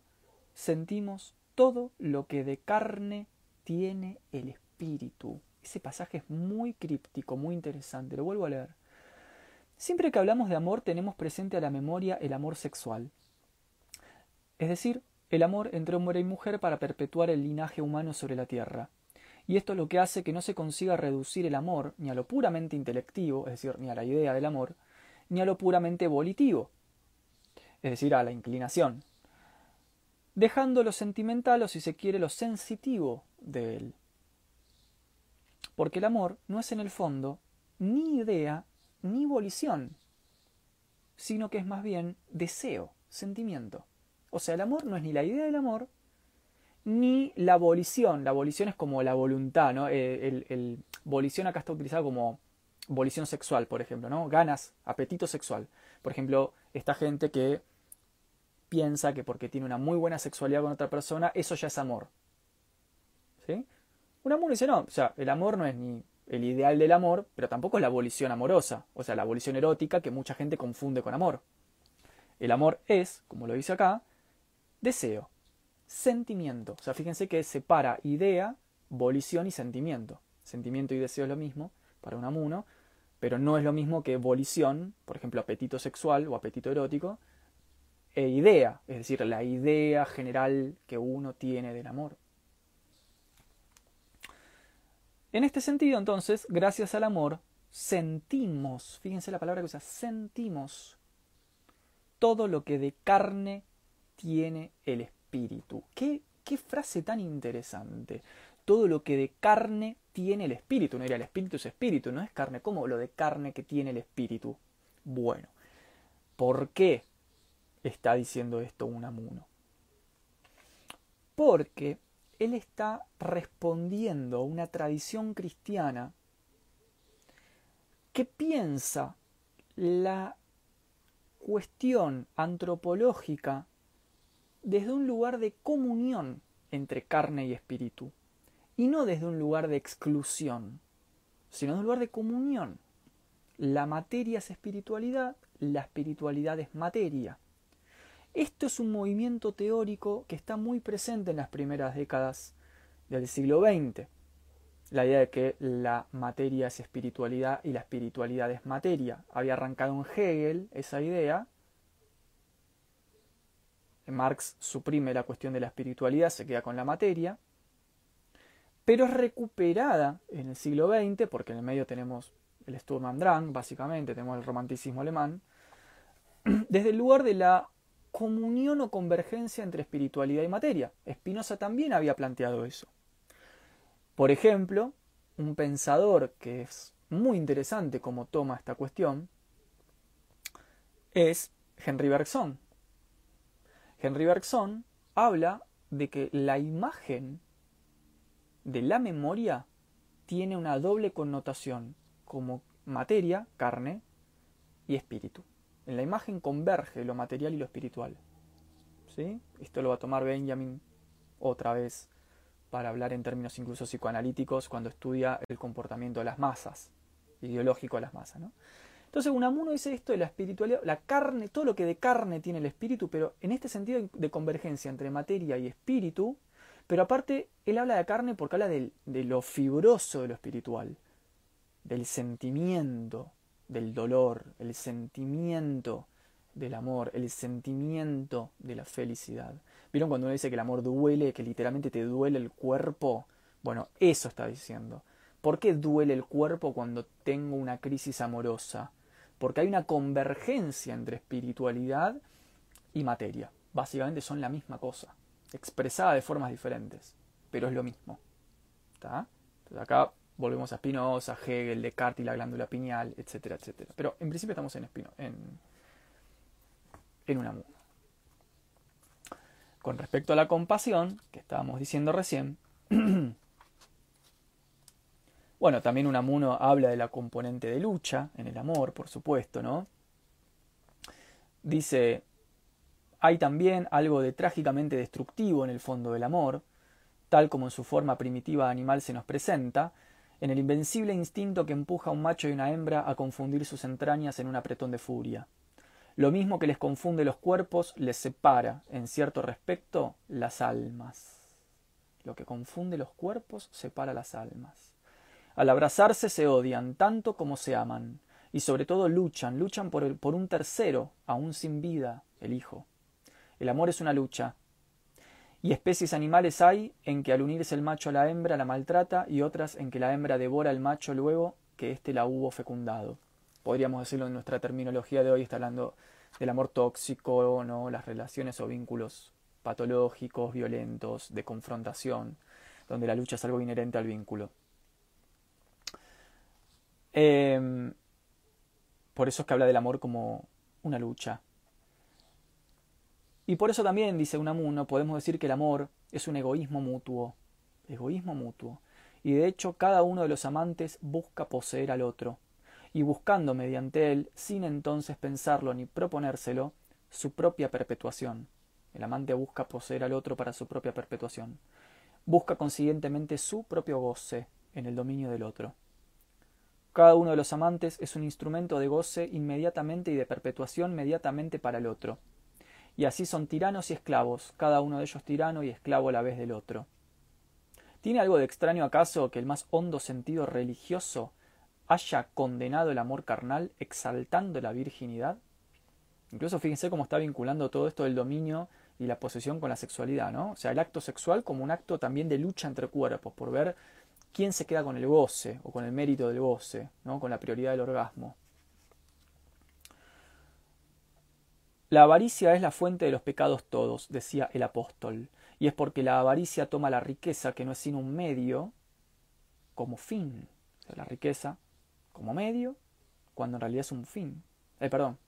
sentimos todo lo que de carne tiene el espíritu. Ese pasaje es muy críptico, muy interesante. Lo vuelvo a leer. Siempre que hablamos de amor tenemos presente a la memoria el amor sexual. Es decir, el amor entre hombre y mujer para perpetuar el linaje humano sobre la tierra. Y esto es lo que hace que no se consiga reducir el amor ni a lo puramente intelectivo, es decir, ni a la idea del amor, ni a lo puramente volitivo, es decir, a la inclinación, dejando lo sentimental o si se quiere lo sensitivo de él. Porque el amor no es en el fondo ni idea ni volición, sino que es más bien deseo, sentimiento. O sea, el amor no es ni la idea del amor, ni la volición. La volición es como la voluntad, ¿no? Eh, el, el, acá está utilizado como volición sexual, por ejemplo, ¿no? Ganas, apetito sexual. Por ejemplo, esta gente que piensa que porque tiene una muy buena sexualidad con otra persona, eso ya es amor. ¿Sí? Un amor dice, no, o sea, el amor no es ni el ideal del amor, pero tampoco es la abolición amorosa, o sea, la abolición erótica que mucha gente confunde con amor. El amor es, como lo dice acá, deseo, sentimiento. O sea, fíjense que separa idea, volición y sentimiento. Sentimiento y deseo es lo mismo para un amuno, pero no es lo mismo que volición, por ejemplo, apetito sexual o apetito erótico, e idea, es decir, la idea general que uno tiene del amor. En este sentido, entonces, gracias al amor, sentimos, fíjense la palabra que usa, sentimos todo lo que de carne tiene el espíritu. ¿Qué, qué frase tan interesante? Todo lo que de carne tiene el espíritu. No diría el espíritu es espíritu, no es carne. ¿Cómo lo de carne que tiene el espíritu? Bueno, ¿por qué está diciendo esto Unamuno? Porque él está respondiendo a una tradición cristiana que piensa la cuestión antropológica desde un lugar de comunión entre carne y espíritu, y no desde un lugar de exclusión, sino desde un lugar de comunión. La materia es espiritualidad, la espiritualidad es materia. Esto es un movimiento teórico que está muy presente en las primeras décadas del siglo XX. La idea de que la materia es espiritualidad y la espiritualidad es materia. Había arrancado en Hegel esa idea. Marx suprime la cuestión de la espiritualidad, se queda con la materia. Pero es recuperada en el siglo XX, porque en el medio tenemos el Sturm und Drang, básicamente, tenemos el romanticismo alemán, desde el lugar de la comunión o convergencia entre espiritualidad y materia. Spinoza también había planteado eso. Por ejemplo, un pensador que es muy interesante como toma esta cuestión es Henry Bergson. Henry Bergson habla de que la imagen de la memoria tiene una doble connotación como materia, carne y espíritu. En la imagen converge lo material y lo espiritual. ¿Sí? Esto lo va a tomar Benjamin otra vez para hablar en términos incluso psicoanalíticos cuando estudia el comportamiento de las masas, ideológico de las masas. ¿no? Entonces Unamuno dice esto de la espiritualidad, la carne, todo lo que de carne tiene el espíritu, pero en este sentido de convergencia entre materia y espíritu, pero aparte él habla de carne porque habla de, de lo fibroso de lo espiritual, del sentimiento, del dolor, el sentimiento del amor, el sentimiento de la felicidad. ¿Vieron cuando uno dice que el amor duele, que literalmente te duele el cuerpo? Bueno, eso está diciendo. ¿Por qué duele el cuerpo cuando tengo una crisis amorosa? Porque hay una convergencia entre espiritualidad y materia. Básicamente son la misma cosa, expresada de formas diferentes, pero es lo mismo. ¿Está? Entonces acá volvemos a Spinoza, Hegel, Descartes y la glándula pineal, etcétera, etcétera. Pero en principio estamos en, Espino, en, en Unamuno. Con respecto a la compasión, que estábamos diciendo recién, bueno, también Unamuno habla de la componente de lucha en el amor, por supuesto, ¿no? Dice, hay también algo de trágicamente destructivo en el fondo del amor, tal como en su forma primitiva animal se nos presenta, en el invencible instinto que empuja a un macho y una hembra a confundir sus entrañas en un apretón de furia. Lo mismo que les confunde los cuerpos, les separa, en cierto respecto, las almas. Lo que confunde los cuerpos separa las almas. Al abrazarse se odian tanto como se aman, y sobre todo luchan, luchan por, el, por un tercero, aún sin vida, el hijo. El amor es una lucha, y especies animales hay en que al unirse el macho a la hembra la maltrata y otras en que la hembra devora al macho luego que éste la hubo fecundado. podríamos decirlo en nuestra terminología de hoy, está hablando del amor tóxico, ¿no? las relaciones o vínculos patológicos, violentos, de confrontación, donde la lucha es algo inherente al vínculo. Em, por eso es que habla del amor como una lucha. Y por eso también, dice Unamuno, podemos decir que el amor es un egoísmo mutuo. Egoísmo mutuo. Y de hecho cada uno de los amantes busca poseer al otro, y buscando mediante él, sin entonces pensarlo ni proponérselo, su propia perpetuación. El amante busca poseer al otro para su propia perpetuación. Busca consiguientemente su propio goce en el dominio del otro. Cada uno de los amantes es un instrumento de goce inmediatamente y de perpetuación mediatamente para el otro. Y así son tiranos y esclavos, cada uno de ellos tirano y esclavo a la vez del otro. ¿Tiene algo de extraño acaso que el más hondo sentido religioso haya condenado el amor carnal exaltando la virginidad? Incluso fíjense cómo está vinculando todo esto del dominio y la posesión con la sexualidad, ¿no? O sea, el acto sexual como un acto también de lucha entre cuerpos, por ver quién se queda con el goce o con el mérito del goce, ¿no? con la prioridad del orgasmo. La avaricia es la fuente de los pecados todos, decía el apóstol, y es porque la avaricia toma la riqueza, que no es sino un medio, como fin. la riqueza como medio, cuando en realidad es un fin. Eh, perdón,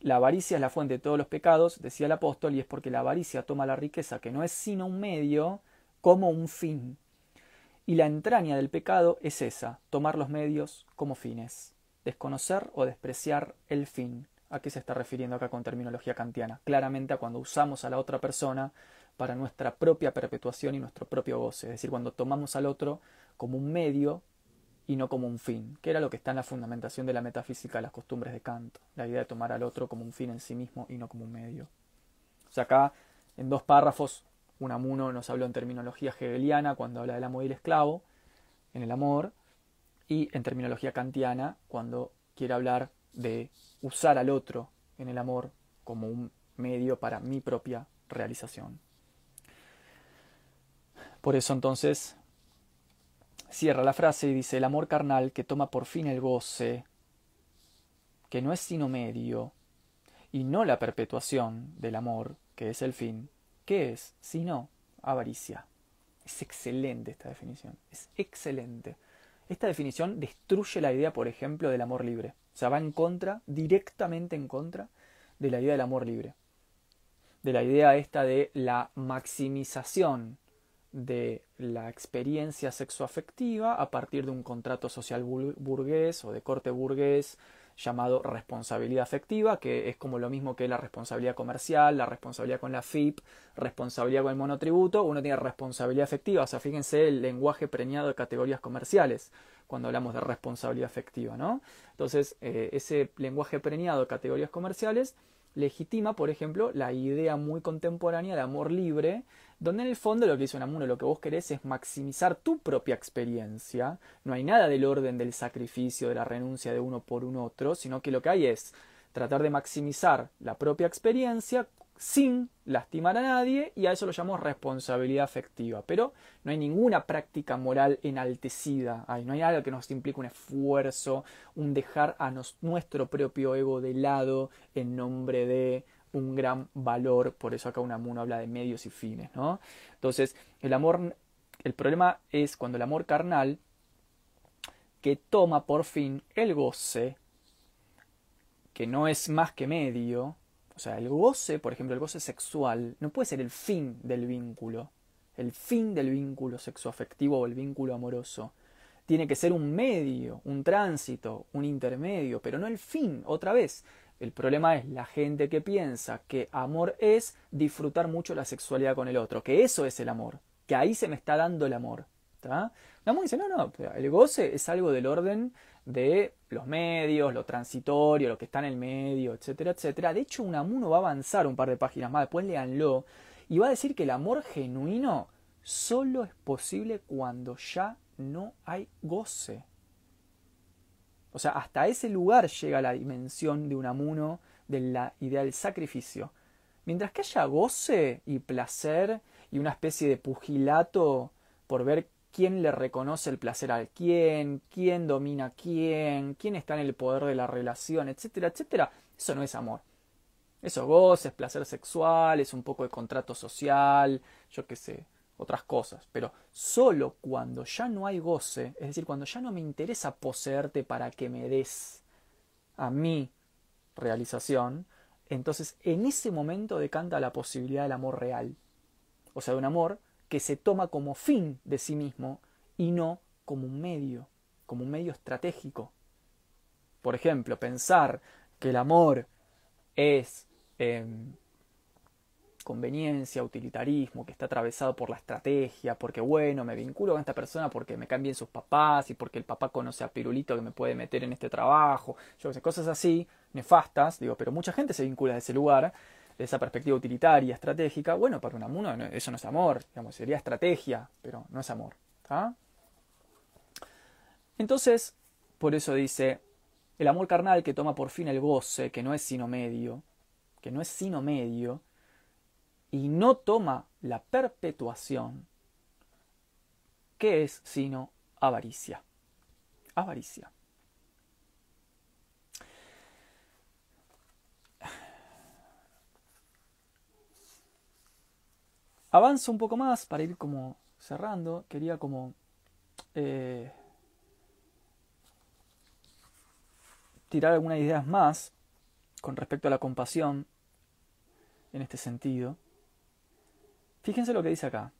la avaricia es la fuente de todos los pecados, decía el apóstol, y es porque la avaricia toma la riqueza, que no es sino un medio, como un fin. Y la entraña del pecado es esa, tomar los medios como fines, desconocer o despreciar el fin. ¿A qué se está refiriendo acá con terminología kantiana? Claramente a cuando usamos a la otra persona para nuestra propia perpetuación y nuestro propio goce, es decir, cuando tomamos al otro como un medio y no como un fin, que era lo que está en la fundamentación de la metafísica de las costumbres de Kant, la idea de tomar al otro como un fin en sí mismo y no como un medio. O sea, acá en dos párrafos, Unamuno nos habló en terminología hegeliana cuando habla del amo y el esclavo, en el amor, y en terminología kantiana cuando quiere hablar de usar al otro en el amor como un medio para mi propia realización. Por eso entonces cierra la frase y dice, el amor carnal que toma por fin el goce, que no es sino medio, y no la perpetuación del amor, que es el fin, ¿qué es? Sino avaricia. Es excelente esta definición, es excelente. Esta definición destruye la idea, por ejemplo, del amor libre. O sea, va en contra, directamente en contra, de la idea del amor libre. De la idea esta de la maximización de la experiencia sexoafectiva a partir de un contrato social burgués o de corte burgués llamado responsabilidad afectiva, que es como lo mismo que la responsabilidad comercial, la responsabilidad con la FIP, responsabilidad con el monotributo, uno tiene responsabilidad afectiva, o sea, fíjense el lenguaje preñado de categorías comerciales cuando hablamos de responsabilidad afectiva, ¿no? Entonces, eh, ese lenguaje preñado de categorías comerciales legitima, por ejemplo, la idea muy contemporánea de amor libre, donde en el fondo lo que dice Unamuno, lo que vos querés es maximizar tu propia experiencia, no hay nada del orden del sacrificio, de la renuncia de uno por un otro, sino que lo que hay es tratar de maximizar la propia experiencia sin lastimar a nadie y a eso lo llamamos responsabilidad afectiva. Pero no hay ninguna práctica moral enaltecida, no hay algo que nos implique un esfuerzo, un dejar a nuestro propio ego de lado en nombre de un gran valor, por eso acá Unamuno habla de medios y fines, ¿no? Entonces, el amor, el problema es cuando el amor carnal, que toma por fin el goce, que no es más que medio, o sea, el goce, por ejemplo, el goce sexual, no puede ser el fin del vínculo, el fin del vínculo sexoafectivo o el vínculo amoroso. Tiene que ser un medio, un tránsito, un intermedio, pero no el fin, otra vez. El problema es la gente que piensa que amor es disfrutar mucho la sexualidad con el otro, que eso es el amor, que ahí se me está dando el amor. ¿está? amor dice, no, no, el goce es algo del orden de los medios, lo transitorio, lo que está en el medio, etcétera, etcétera. De hecho, Unamuno va a avanzar un par de páginas más, después léanlo, y va a decir que el amor genuino solo es posible cuando ya no hay goce. O sea, hasta ese lugar llega la dimensión de un amuno de la idea del sacrificio. Mientras que haya goce y placer y una especie de pugilato por ver quién le reconoce el placer a quién, quién domina quién, quién está en el poder de la relación, etcétera, etcétera, eso no es amor. Eso goce, es placer sexual, es un poco de contrato social, yo qué sé, otras cosas. Pero solo cuando ya no hay goce, es decir, cuando ya no me interesa poseerte para que me des a mi realización, entonces en ese momento decanta la posibilidad del amor real. O sea, de un amor que se toma como fin de sí mismo y no como un medio, como un medio estratégico. Por ejemplo, pensar que el amor es em, conveniencia, utilitarismo, que está atravesado por la estrategia, porque bueno, me vinculo con esta persona porque me cambian sus papás y porque el papá conoce a Pirulito que me puede meter en este trabajo, yo cosas así, nefastas, digo, pero mucha gente se vincula de ese lugar, de esa perspectiva utilitaria, estratégica, bueno, para un amuno eso no es amor, digamos, sería estrategia, pero no es amor. Entonces, por eso dice, el amor carnal que toma por fin el goce, que no es sino medio, que no es sino medio, y no toma la perpetuación, que es sino avaricia. Avaricia. Avanzo un poco más para ir como cerrando. Quería como eh, tirar algunas ideas más con respecto a la compasión en este sentido. Fíjense lo que dice acá.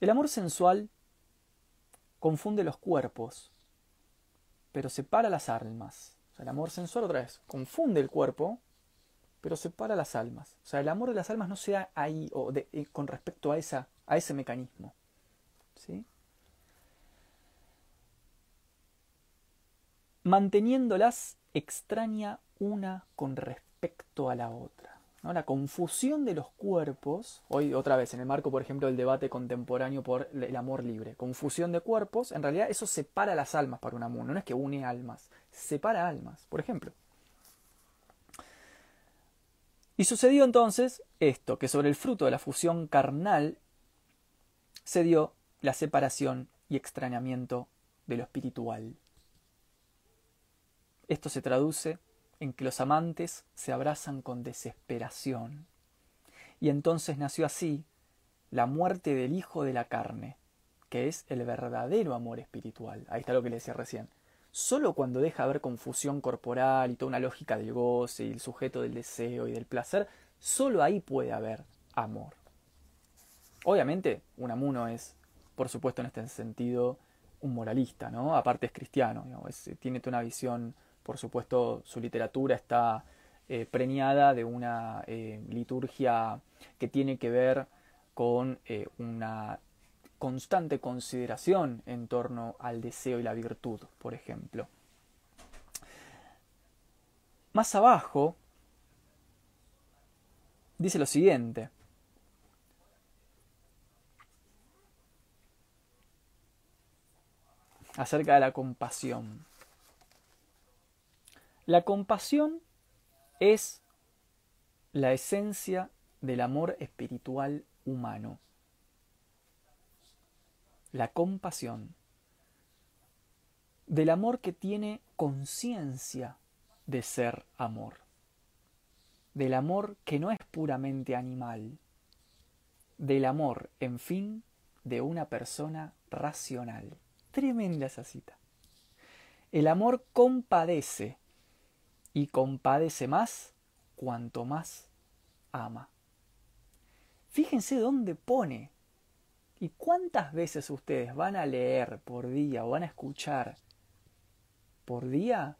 El amor sensual confunde los cuerpos, pero separa las almas. O sea, el amor sensual otra vez confunde el cuerpo, pero separa las almas. O sea, el amor de las almas no se da ahí o eh, con respecto a, a ese mecanismo. ¿sí? Manteniéndolas extraña una con respecto a la otra. La confusión de los cuerpos, hoy otra vez en el marco, por ejemplo, del debate contemporáneo por el amor libre, confusión de cuerpos, en realidad eso separa las almas para un amor, no es que une almas, separa almas, por ejemplo. Y sucedió entonces esto, que sobre el fruto de la fusión carnal se dio la separación y extrañamiento de lo espiritual. Esto se traduce en que los amantes se abrazan con desesperación. Y entonces nació así la muerte del hijo de la carne, que es el verdadero amor espiritual. Ahí está lo que le decía recién. Solo cuando deja haber confusión corporal y toda una lógica del goce y el sujeto del deseo y del placer, solo ahí puede haber amor. Obviamente, un amuno es, por supuesto, en este sentido, un moralista, ¿no? Aparte es cristiano, tiene toda una visión por supuesto, su literatura está eh, preñada de una eh, liturgia que tiene que ver con eh, una constante consideración en torno al deseo y la virtud, por ejemplo. Más abajo dice lo siguiente. acerca de la compasión. La compasión es la esencia del amor espiritual humano. La compasión del amor que tiene conciencia de ser amor, del amor que no es puramente animal, del amor, en fin, de una persona racional. Tremenda esa cita. El amor compadece y compadece más cuanto más ama. Fíjense dónde pone y cuántas veces ustedes van a leer por día o van a escuchar por día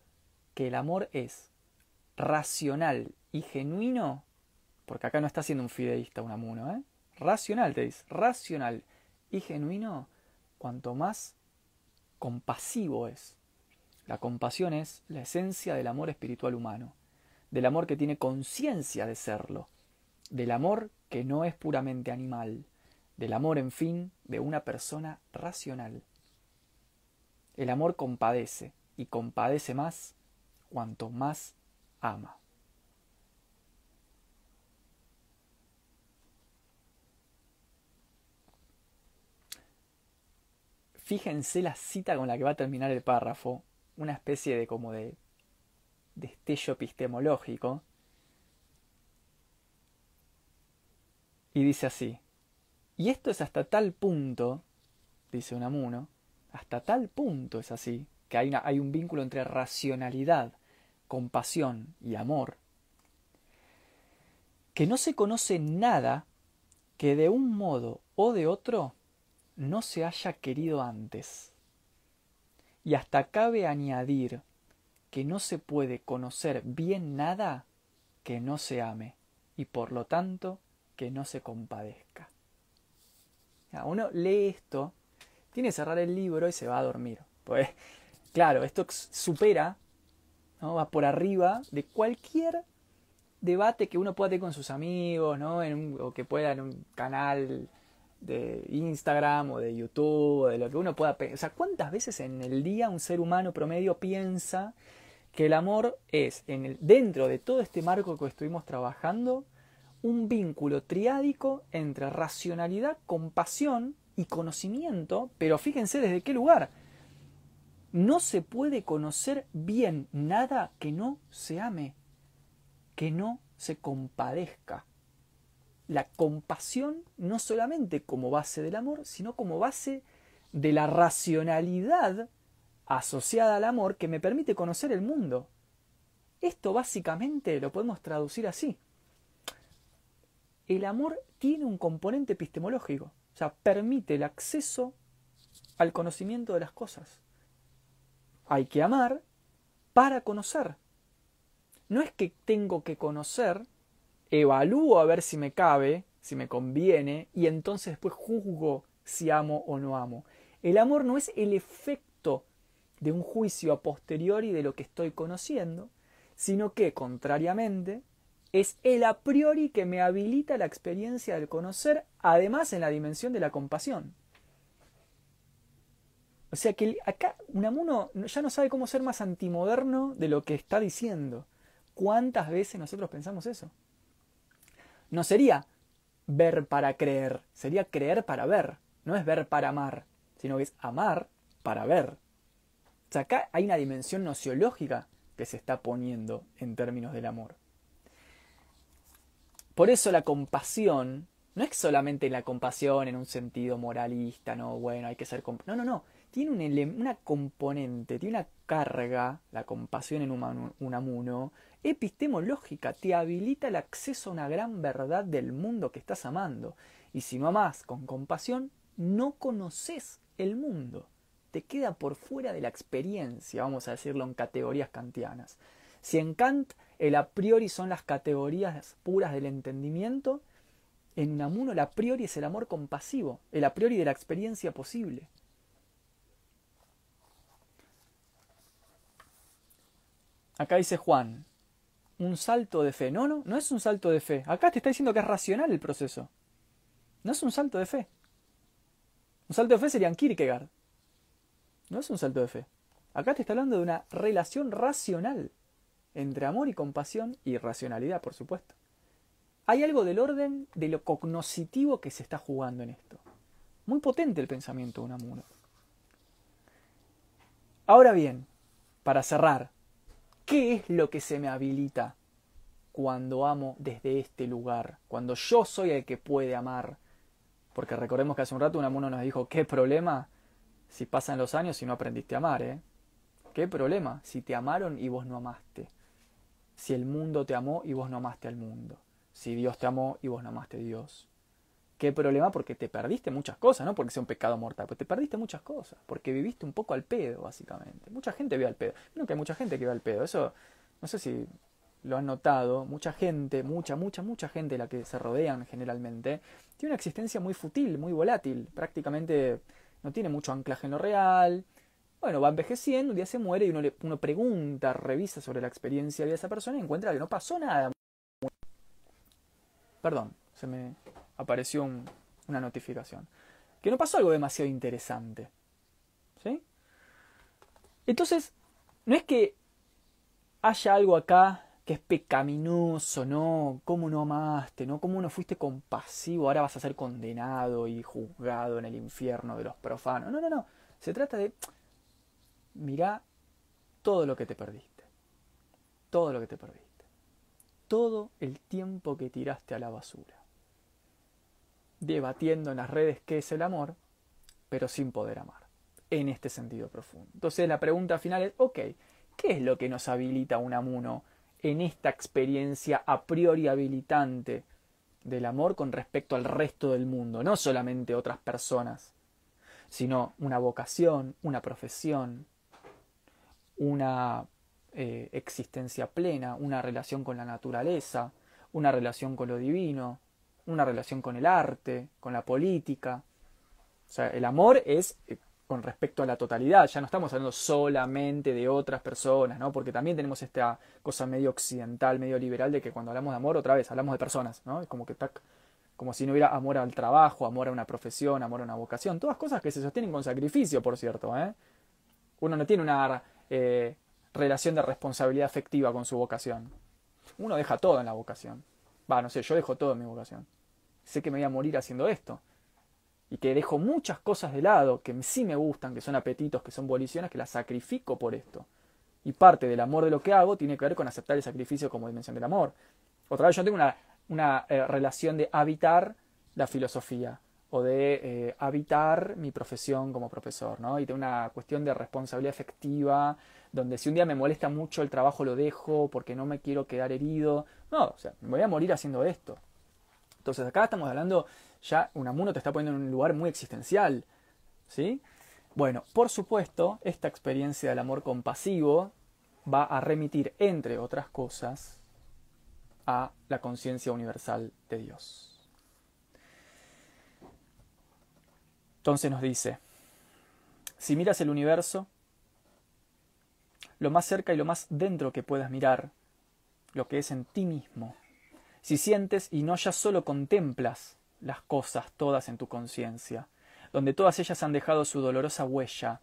que el amor es racional y genuino, porque acá no está siendo un fideísta un amuno, ¿eh? Racional, te dice, racional y genuino, cuanto más compasivo es. La compasión es la esencia del amor espiritual humano, del amor que tiene conciencia de serlo, del amor que no es puramente animal, del amor, en fin, de una persona racional. El amor compadece, y compadece más cuanto más ama. fíjense la cita con la que va a terminar el párrafo, una especie de como de destello epistemológico. Y dice así, y esto es hasta tal punto, dice Unamuno, hasta tal punto es así, que hay, hay un vínculo entre racionalidad, compasión y amor, que no se conoce nada que de un modo o de otro no se haya querido antes. Y hasta cabe añadir que no se puede conocer bien nada que no se ame y por lo tanto que no se compadezca. Uno lee esto, tiene que cerrar el libro y se va a dormir. Pues, claro, esto supera, ¿no? va por arriba de cualquier debate que uno pueda tener con sus amigos, ¿no? O que pueda en un canal de Instagram o de YouTube o de lo que uno pueda pensar. O sea, ¿cuántas veces en el día un ser humano promedio piensa que el amor es, en el, dentro de todo este marco que estuvimos trabajando, un vínculo triádico entre racionalidad, compasión y conocimiento, pero fíjense desde qué lugar. No se puede conocer bien nada que no se ame que no se compadezca. La compasión no solamente como base del amor, sino como base de la racionalidad asociada al amor que me permite conocer el mundo. Esto básicamente lo podemos traducir así. El amor tiene un componente epistemológico, o sea, permite el acceso al conocimiento de las cosas. Hay que amar para conocer no es que tengo que conocer, evalúo a ver si me cabe, si me conviene, y entonces después juzgo si amo o no amo. El amor no es el efecto de un juicio a posteriori de lo que estoy conociendo, sino que, contrariamente, es el a priori que me habilita la experiencia del conocer, además en la dimensión de la compasión. O sea que acá Unamuno ya no sabe cómo ser más antimoderno de lo que está diciendo. ¿Cuántas veces nosotros pensamos eso? No sería ver para creer, sería creer para ver. No es ver para amar, sino que es amar para ver. O sea, acá hay una dimensión nociológica que se está poniendo en términos del amor. Por eso la compasión no es solamente la compasión en un sentido moralista, no, bueno, hay que ser... No, no, no tiene una componente, tiene una carga, la compasión en un Unamuno, epistemológica, te habilita el acceso a una gran verdad del mundo que estás amando. Y si no amás con compasión, no conoces el mundo. Te queda por fuera de la experiencia, vamos a decirlo en categorías kantianas. Si en Kant el a priori son las categorías puras del entendimiento, en Unamuno el a priori es el amor compasivo, el a priori de la experiencia posible. Acá dice Juan, un salto de fe. No, no, no es un salto de fe. Acá te está diciendo que es racional el proceso. No es un salto de fe. Un salto de fe sería Kierkegaard. No es un salto de fe. Acá te está hablando de una relación racional entre amor y compasión y racionalidad, por supuesto. Hay algo del orden de lo cognoscitivo que se está jugando en esto. Muy potente el pensamiento de Unamuno. Ahora bien, para cerrar, ¿Qué es lo que se me habilita cuando amo desde este lugar? Cuando yo soy el que puede amar. Porque recordemos que hace un rato un amuno nos dijo, ¿qué problema si pasan los años y no aprendiste a amar? ¿eh? ¿Qué problema si te amaron y vos no amaste? Si el mundo te amó y vos no amaste al mundo. Si Dios te amó y vos no amaste a Dios. ¿Qué problema? Porque te perdiste muchas cosas, no porque sea un pecado mortal, pero te perdiste muchas cosas, porque viviste un poco al pedo, básicamente. Mucha gente vive al pedo. No que hay mucha gente que vive al pedo, eso no sé si lo han notado, mucha gente, mucha, mucha, mucha gente la que se rodean generalmente, tiene una existencia muy fútil, muy volátil, prácticamente no tiene mucho anclaje en lo real. Bueno, va envejeciendo, un día se muere y uno, le, uno pregunta, revisa sobre la experiencia de esa persona y encuentra que no pasó nada. Perdón, se me apareció una notificación. Que no pasó algo demasiado interesante. ¿Sí? Entonces, no es que haya algo acá que es pecaminoso, ¿no? ¿Cómo no amaste? ¿No? ¿Cómo no fuiste compasivo? Ahora vas a ser condenado y juzgado en el infierno de los profanos. No, no, no. Se trata de, mirá todo lo que te perdiste, todo lo que te perdiste, todo el tiempo que tiraste a la basura, debatiendo en las redes qué es el amor, pero sin poder amar, en este sentido profundo. Entonces la pregunta final es, ok, ¿qué es lo que nos habilita un amuno en esta experiencia a priori habilitante del amor con respecto al resto del mundo, no solamente otras personas, sino una vocación, una profesión, una eh, existencia plena, una relación con la naturaleza, una relación con lo divino, una relación con el arte, con la política. O sea, el amor es eh, con respecto a la totalidad, ya no estamos hablando solamente de otras personas, ¿no? Porque también tenemos esta cosa medio occidental, medio liberal de que cuando hablamos de amor, otra vez, hablamos de personas, ¿no? Es como que está como si no hubiera amor al trabajo, amor a una profesión, amor a una vocación, todas cosas que se sostienen con sacrificio, por cierto, ¿eh? Uno no tiene una eh, relación de responsabilidad afectiva con su vocación. Uno deja todo en la vocación. Va, no sé, yo dejo todo en mi vocación. Sé que me voy a morir haciendo esto y que dejo muchas cosas de lado que sí me gustan, que son apetitos, que son voliciones, que las sacrifico por esto. Y parte del amor de lo que hago tiene que ver con aceptar el sacrificio como dimensión del amor. Otra vez yo tengo una, una eh, relación de habitar la filosofía o de eh, habitar mi profesión como profesor, ¿no? Y tengo una cuestión de responsabilidad efectiva, donde si un día me molesta mucho el trabajo lo dejo porque no me quiero quedar herido. No, o sea, me voy a morir haciendo esto. Entonces acá estamos hablando ya Unamuno te está poniendo en un lugar muy existencial. ¿Sí? Bueno, por supuesto, esta experiencia del amor compasivo va a remitir, entre otras cosas, a la conciencia universal de Dios. Entonces nos dice, si miras el universo, lo más cerca y lo más dentro que puedas mirar, lo que es en ti mismo, si sientes y no ya solo contemplas las cosas todas en tu conciencia, donde todas ellas han dejado su dolorosa huella.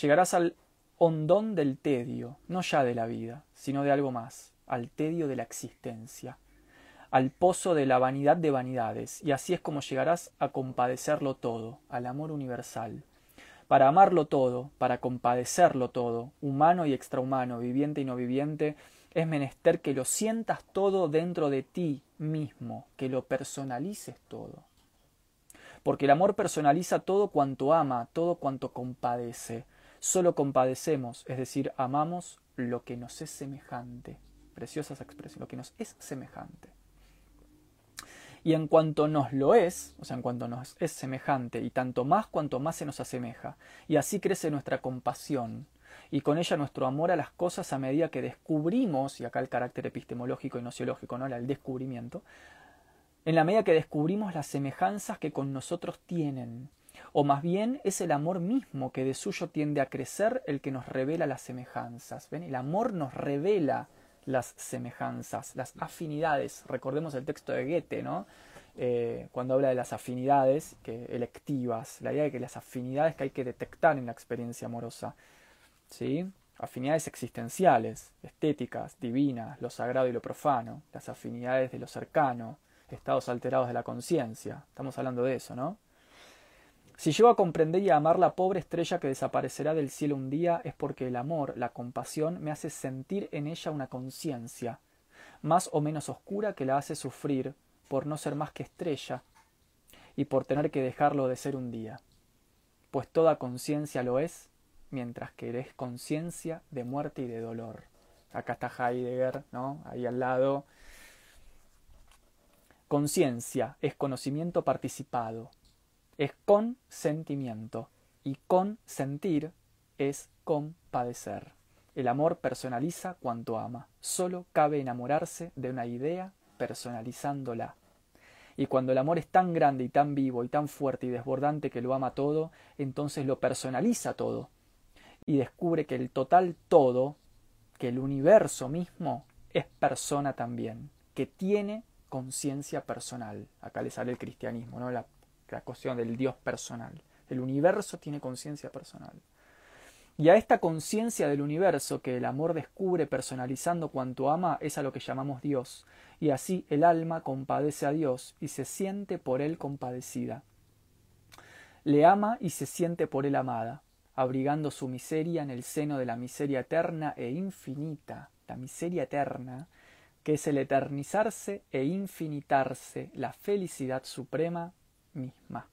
Llegarás al hondón del tedio, no ya de la vida, sino de algo más, al tedio de la existencia, al pozo de la vanidad de vanidades, y así es como llegarás a compadecerlo todo, al amor universal. Para amarlo todo, para compadecerlo todo, humano y extrahumano, viviente y no viviente, es menester que lo sientas todo dentro de ti mismo, que lo personalices todo. Porque el amor personaliza todo cuanto ama, todo cuanto compadece. Solo compadecemos, es decir, amamos lo que nos es semejante. Preciosa esa expresión, lo que nos es semejante. Y en cuanto nos lo es, o sea, en cuanto nos es semejante, y tanto más cuanto más se nos asemeja, y así crece nuestra compasión, y con ella nuestro amor a las cosas a medida que descubrimos, y acá el carácter epistemológico y nociológico, ¿no? el descubrimiento, en la medida que descubrimos las semejanzas que con nosotros tienen, o más bien es el amor mismo que de suyo tiende a crecer el que nos revela las semejanzas. ¿Ven? El amor nos revela las semejanzas, las afinidades. Recordemos el texto de Goethe, ¿no? Eh, cuando habla de las afinidades que, electivas, la idea de que las afinidades que hay que detectar en la experiencia amorosa ¿sí? afinidades existenciales, estéticas, divinas, lo sagrado y lo profano, las afinidades de lo cercano, estados alterados de la conciencia. Estamos hablando de eso, ¿no? Si llego a comprender y a amar la pobre estrella que desaparecerá del cielo un día, es porque el amor, la compasión, me hace sentir en ella una conciencia, más o menos oscura que la hace sufrir por no ser más que estrella y por tener que dejarlo de ser un día. Pues toda conciencia lo es mientras que eres conciencia de muerte y de dolor. Acá está Heidegger, ¿no? Ahí al lado. Conciencia es conocimiento participado, es con sentimiento y con sentir es compadecer. El amor personaliza cuanto ama. Solo cabe enamorarse de una idea personalizándola. Y cuando el amor es tan grande y tan vivo y tan fuerte y desbordante que lo ama todo, entonces lo personaliza todo y descubre que el total todo, que el universo mismo, es persona también, que tiene conciencia personal. Acá le sale el cristianismo, ¿no? la, la cuestión del Dios personal. El universo tiene conciencia personal. Y a esta conciencia del universo que el amor descubre personalizando cuanto ama es a lo que llamamos Dios, y así el alma compadece a Dios y se siente por él compadecida. le ama y se siente por él amada, abrigando su miseria en el seno de la miseria eterna e infinita, la miseria eterna, que es el eternizarse e infinitarse, la felicidad suprema misma.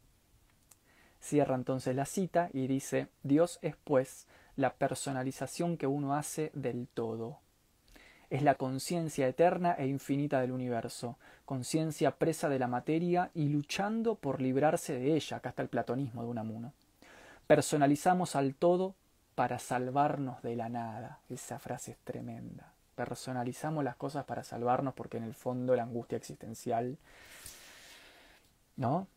Cierra entonces la cita y dice, Dios es pues la personalización que uno hace del todo. Es la conciencia eterna e infinita del universo, conciencia presa de la materia y luchando por librarse de ella, acá está el platonismo de Unamuno. Personalizamos al todo para salvarnos de la nada. Esa frase es tremenda. Personalizamos las cosas para salvarnos porque en el fondo la angustia existencial, ¿no?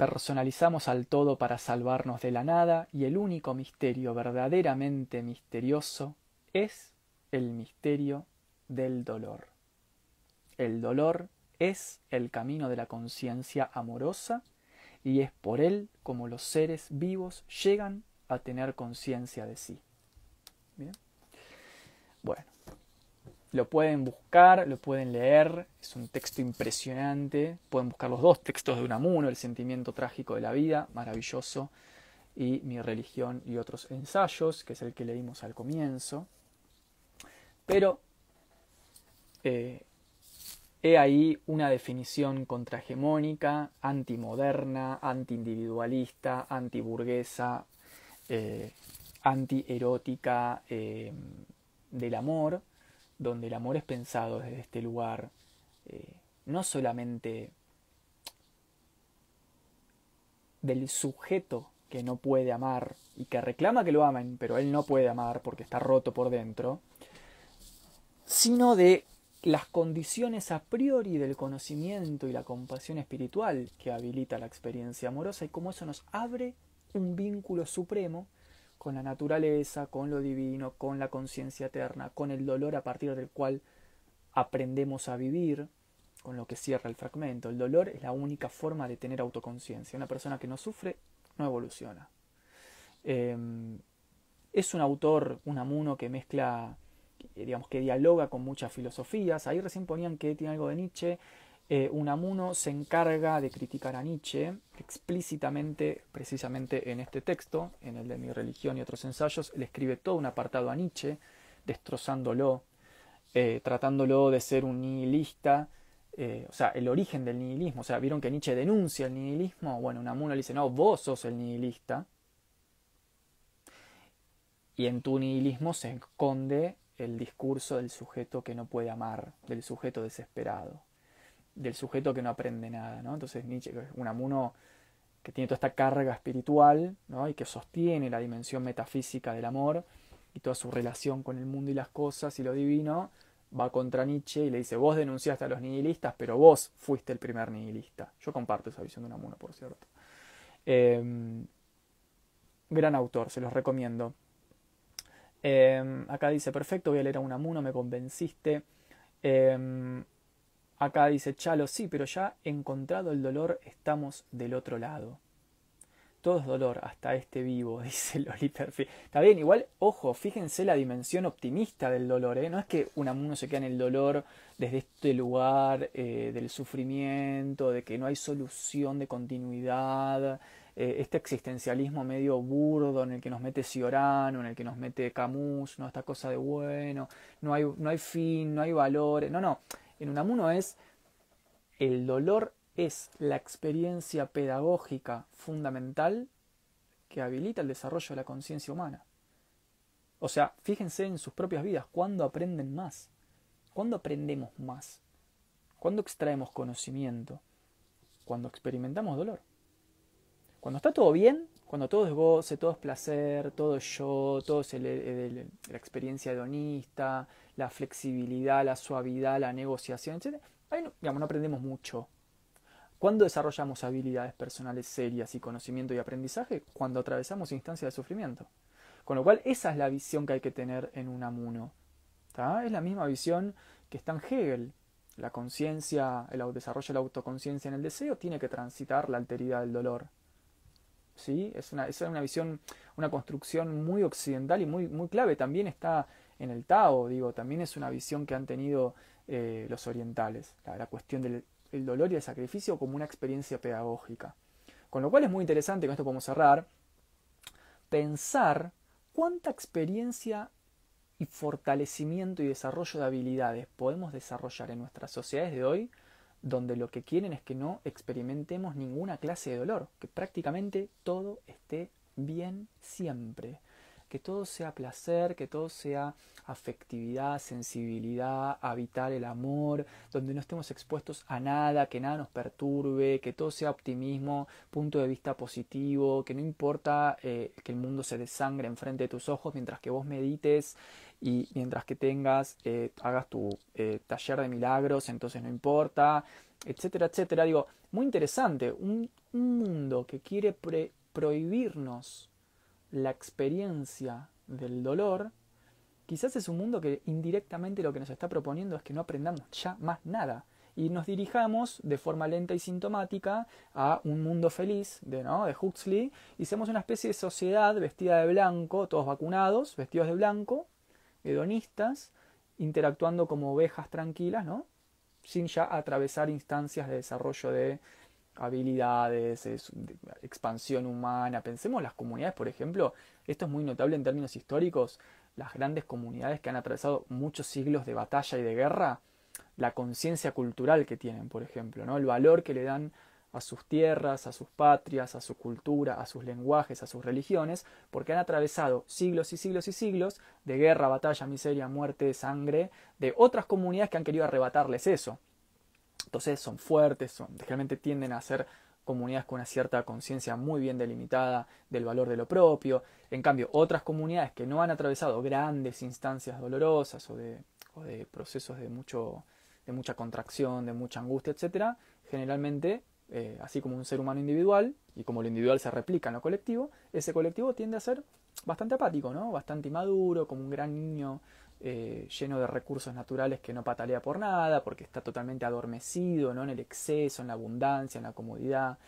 Personalizamos al todo para salvarnos de la nada y el único misterio verdaderamente misterioso es el misterio del dolor. El dolor es el camino de la conciencia amorosa y es por él como los seres vivos llegan a tener conciencia de sí. Bien. Bueno, lo pueden buscar, lo pueden leer, es un texto impresionante. Pueden buscar los dos textos de Unamuno, El sentimiento trágico de la vida, maravilloso, y Mi religión y otros ensayos, que es el que leímos al comienzo. Pero eh, he ahí una definición contrahegemónica, antimoderna, antiindividualista, antiburguesa, eh, antierótica eh, del amor donde el amor es pensado desde este lugar, eh, no solamente del sujeto que no puede amar y que reclama que lo amen, pero él no puede amar porque está roto por dentro, sino de las condiciones a priori del conocimiento y la compasión espiritual que habilita la experiencia amorosa y cómo eso nos abre un vínculo supremo con la naturaleza, con lo divino, con la conciencia eterna, con el dolor a partir del cual aprendemos a vivir, con lo que cierra el fragmento. El dolor es la única forma de tener autoconciencia. Una persona que no sufre no evoluciona. Em, es un autor, un amuno que mezcla, digamos, que dialoga con muchas filosofías. Ahí recién ponían que tiene algo de Nietzsche. Eh, Unamuno se encarga de criticar a Nietzsche explícitamente, precisamente en este texto, en el de Mi religión y otros ensayos, le escribe todo un apartado a Nietzsche, destrozándolo, eh, tratándolo de ser un nihilista, eh, o sea, el origen del nihilismo, o sea, vieron que Nietzsche denuncia el nihilismo, bueno, Unamuno le dice, no, vos sos el nihilista, y en tu nihilismo se esconde el discurso del sujeto que no puede amar, del sujeto desesperado del sujeto que no aprende nada, ¿no? Entonces Nietzsche, un amuno que tiene toda esta carga espiritual, ¿no? Y que sostiene la dimensión metafísica del amor y toda su relación con el mundo y las cosas y lo divino, va contra Nietzsche y le dice, vos denunciaste a los nihilistas, pero vos fuiste el primer nihilista. Yo comparto esa visión de un amuno, por cierto. Em, gran autor, se los recomiendo. Em, acá dice, perfecto, voy a leer a Unamuno, me convenciste. Em, Acá dice Chalo, sí, pero ya encontrado el dolor estamos del otro lado. Todo es dolor, hasta este vivo, dice Lolita. Está bien, igual, ojo, fíjense la dimensión optimista del dolor, ¿eh? No es que Unamuno se queda en el dolor desde este lugar eh, del sufrimiento, de que no hay solución de continuidad, eh, este existencialismo medio burdo en el que nos mete Ciorano, en el que nos mete Camus, ¿no? Esta cosa de bueno, no hay, no hay fin, no hay valores. No, no en Unamuno es el dolor es la experiencia pedagógica fundamental que habilita el desarrollo de la conciencia humana. O sea, fíjense en sus propias vidas, ¿cuándo aprenden más? ¿Cuándo aprendemos más? ¿Cuándo extraemos conocimiento? Cuando experimentamos dolor. Cuando está todo bien, cuando todo es goce, todo es placer, todo es yo, todo es la experiencia hedonista, la flexibilidad, la suavidad, la negociación, etc. Ahí no, digamos, no aprendemos mucho. ¿Cuándo desarrollamos habilidades personales serias y conocimiento y aprendizaje? Cuando atravesamos instancias de sufrimiento. Con lo cual, esa es la visión que hay que tener en un amuno. Es la misma visión que está en Hegel. La conciencia, el desarrollo de la autoconciencia en el deseo tiene que transitar la alteridad del dolor. ¿Sí? Es una, es una visión, una construcción muy occidental y muy, muy clave. También está en el Tao, digo, también es una visión que han tenido eh, los orientales, la, cuestión del dolor y el sacrificio como una experiencia pedagógica. Con lo cual es muy interesante, con esto podemos cerrar, pensar cuánta experiencia y fortalecimiento y desarrollo de habilidades podemos desarrollar en nuestras sociedades de hoy, donde lo que quieren es que no experimentemos ninguna clase de dolor, que prácticamente todo esté bien siempre que todo sea placer, que todo sea afectividad, sensibilidad, habitar el amor, donde no estemos expuestos a nada, que nada nos perturbe, que todo sea optimismo, punto de vista positivo, que no importa eh, que el mundo se desangre enfrente de tus ojos mientras que vos medites y mientras que tengas, eh, hagas tu eh, taller de milagros, entonces no importa, etcétera, etcétera. Digo, muy interesante, un, mundo que quiere prohibirnos la experiencia del dolor, quizás es un mundo que indirectamente lo que nos está proponiendo es que no aprendamos ya más nada y nos dirijamos de forma lenta y sintomática a un mundo feliz de, ¿no? de Huxley y seamos una especie de sociedad vestida de blanco, todos vacunados, vestidos de blanco, hedonistas, interactuando como ovejas tranquilas, ¿no? sin ya atravesar instancias de desarrollo de habilidades, expansión humana. Pensemos las comunidades, por ejemplo, esto es muy notable en términos históricos, las grandes comunidades que han atravesado muchos siglos de batalla y de guerra, la conciencia cultural que tienen, por ejemplo, ¿no? el valor que le dan a sus tierras, a sus patrias, a su cultura, a sus lenguajes, a sus religiones, porque han atravesado siglos y siglos y siglos de guerra, batalla, miseria, muerte, sangre, de otras comunidades que han querido arrebatarles eso. Entonces son fuertes, son, generalmente tienden a ser comunidades con una cierta conciencia muy bien delimitada del valor de lo propio. En cambio, otras comunidades que no han atravesado grandes instancias dolorosas o de, o de procesos de, mucho, de mucha contracción, de mucha angustia, etc., generalmente, eh, así como un ser humano individual, y como lo individual se replica en lo colectivo, ese colectivo tiende a ser bastante apático, ¿no? bastante inmaduro, como un gran niño eh, lleno de recursos naturales que no patalea por nada, porque está totalmente adormecido ¿no? en el exceso, en la abundancia, en la comodidad.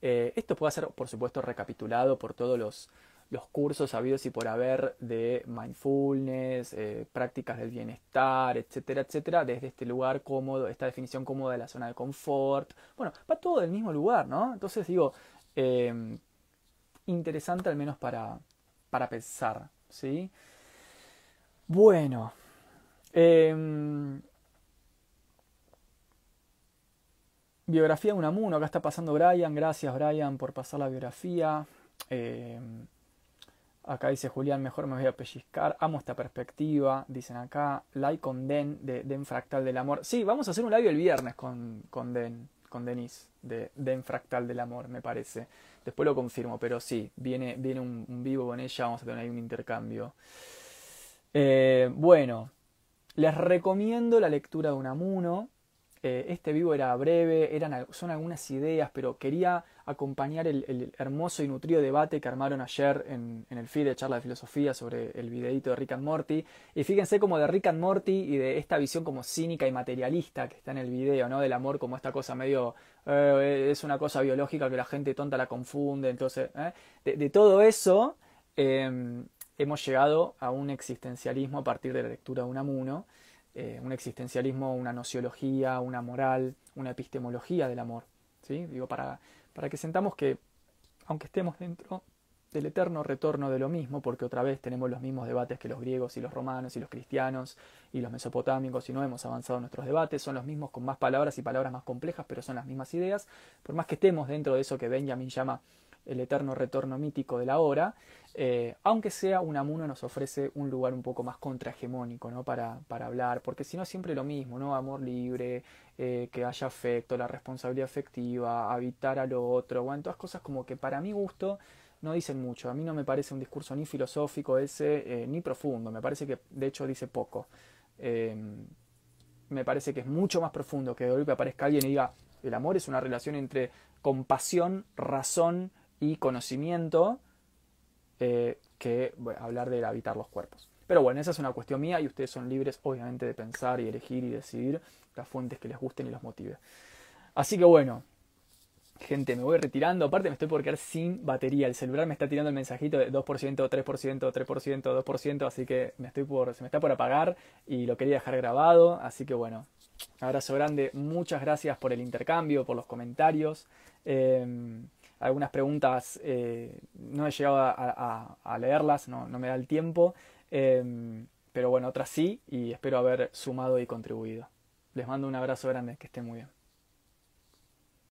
Eh, esto puede ser, por supuesto, recapitulado por todos los, los cursos habidos y por haber de mindfulness, eh, prácticas del bienestar, etcétera, etcétera, desde este lugar cómodo, esta definición cómoda de la zona de confort. Bueno, va todo del mismo lugar, ¿no? Entonces digo, interesante al menos para, para pensar, ¿sí? Bueno. Em, biografía de Unamuno, acá está pasando Brian, gracias Brian por pasar la biografía. Em, acá dice Julián, mejor me voy a pellizcar. Amo esta perspectiva, dicen acá. Like con Den, de Den Fractal del Amor. Sí, vamos a hacer un live el viernes con, con Den, con Denise, de Den Fractal del Amor, me parece. Después lo confirmo, pero sí, viene, viene un, un vivo con ella, vamos a tener ahí un intercambio. Eh, bueno, les recomiendo la lectura de Unamuno. Eh, este vivo era breve, eran, son algunas ideas, pero quería acompañar el, hermoso y nutrido debate que armaron ayer en, el feed de charla de filosofía sobre el videito de Rick and Morty. Y fíjense como de Rick and Morty y de esta visión como cínica y materialista que está en el video, ¿no? Del amor como esta cosa medio... Eh, es una cosa biológica que la gente tonta la confunde, entonces... De, de, todo eso hemos llegado a un existencialismo a partir de la lectura de Unamuno, eh, un existencialismo, una nociología, una moral, una epistemología del amor. ¿sí? Digo, para, para que sentamos que, aunque estemos dentro del eterno retorno de lo mismo, porque otra vez tenemos los mismos debates que los griegos y los romanos y los cristianos y los mesopotámicos y no hemos avanzado en nuestros debates, son los mismos con más palabras y palabras más complejas, pero son las mismas ideas, por más que estemos dentro de eso que Benjamin llama el eterno retorno mítico de la hora, eh, aunque sea un Amuno nos ofrece un lugar un poco más contrahegemónico ¿no? para, para hablar, porque si no siempre lo mismo, ¿no? amor libre, eh, que haya afecto, la responsabilidad afectiva, habitar a lo otro, bueno, todas cosas como que para mi gusto no dicen mucho, a mí no me parece un discurso ni filosófico ese, eh, ni profundo, me parece que de hecho dice poco. Em, me parece que es mucho más profundo que de golpe aparezca alguien y diga, el amor es una relación entre compasión, razón, y conocimiento eh, que hablar de habitar los cuerpos. Pero bueno, esa es una cuestión mía y ustedes son libres obviamente de pensar y elegir y decidir las fuentes que les gusten y los motive. Así que bueno, gente, me voy retirando. Aparte me estoy por quedar sin batería. El celular me está tirando el mensajito de 2%, 3%, 3%, 2%, así que me estoy por, se me está por apagar y lo quería dejar grabado. Así que bueno, abrazo grande. Muchas gracias por el intercambio, por los comentarios. Em, algunas preguntas eh, no he llegado a, leerlas, no, no, me da el tiempo, em, pero bueno, otras sí y espero haber sumado y contribuido. Les mando un abrazo grande, que estén muy bien.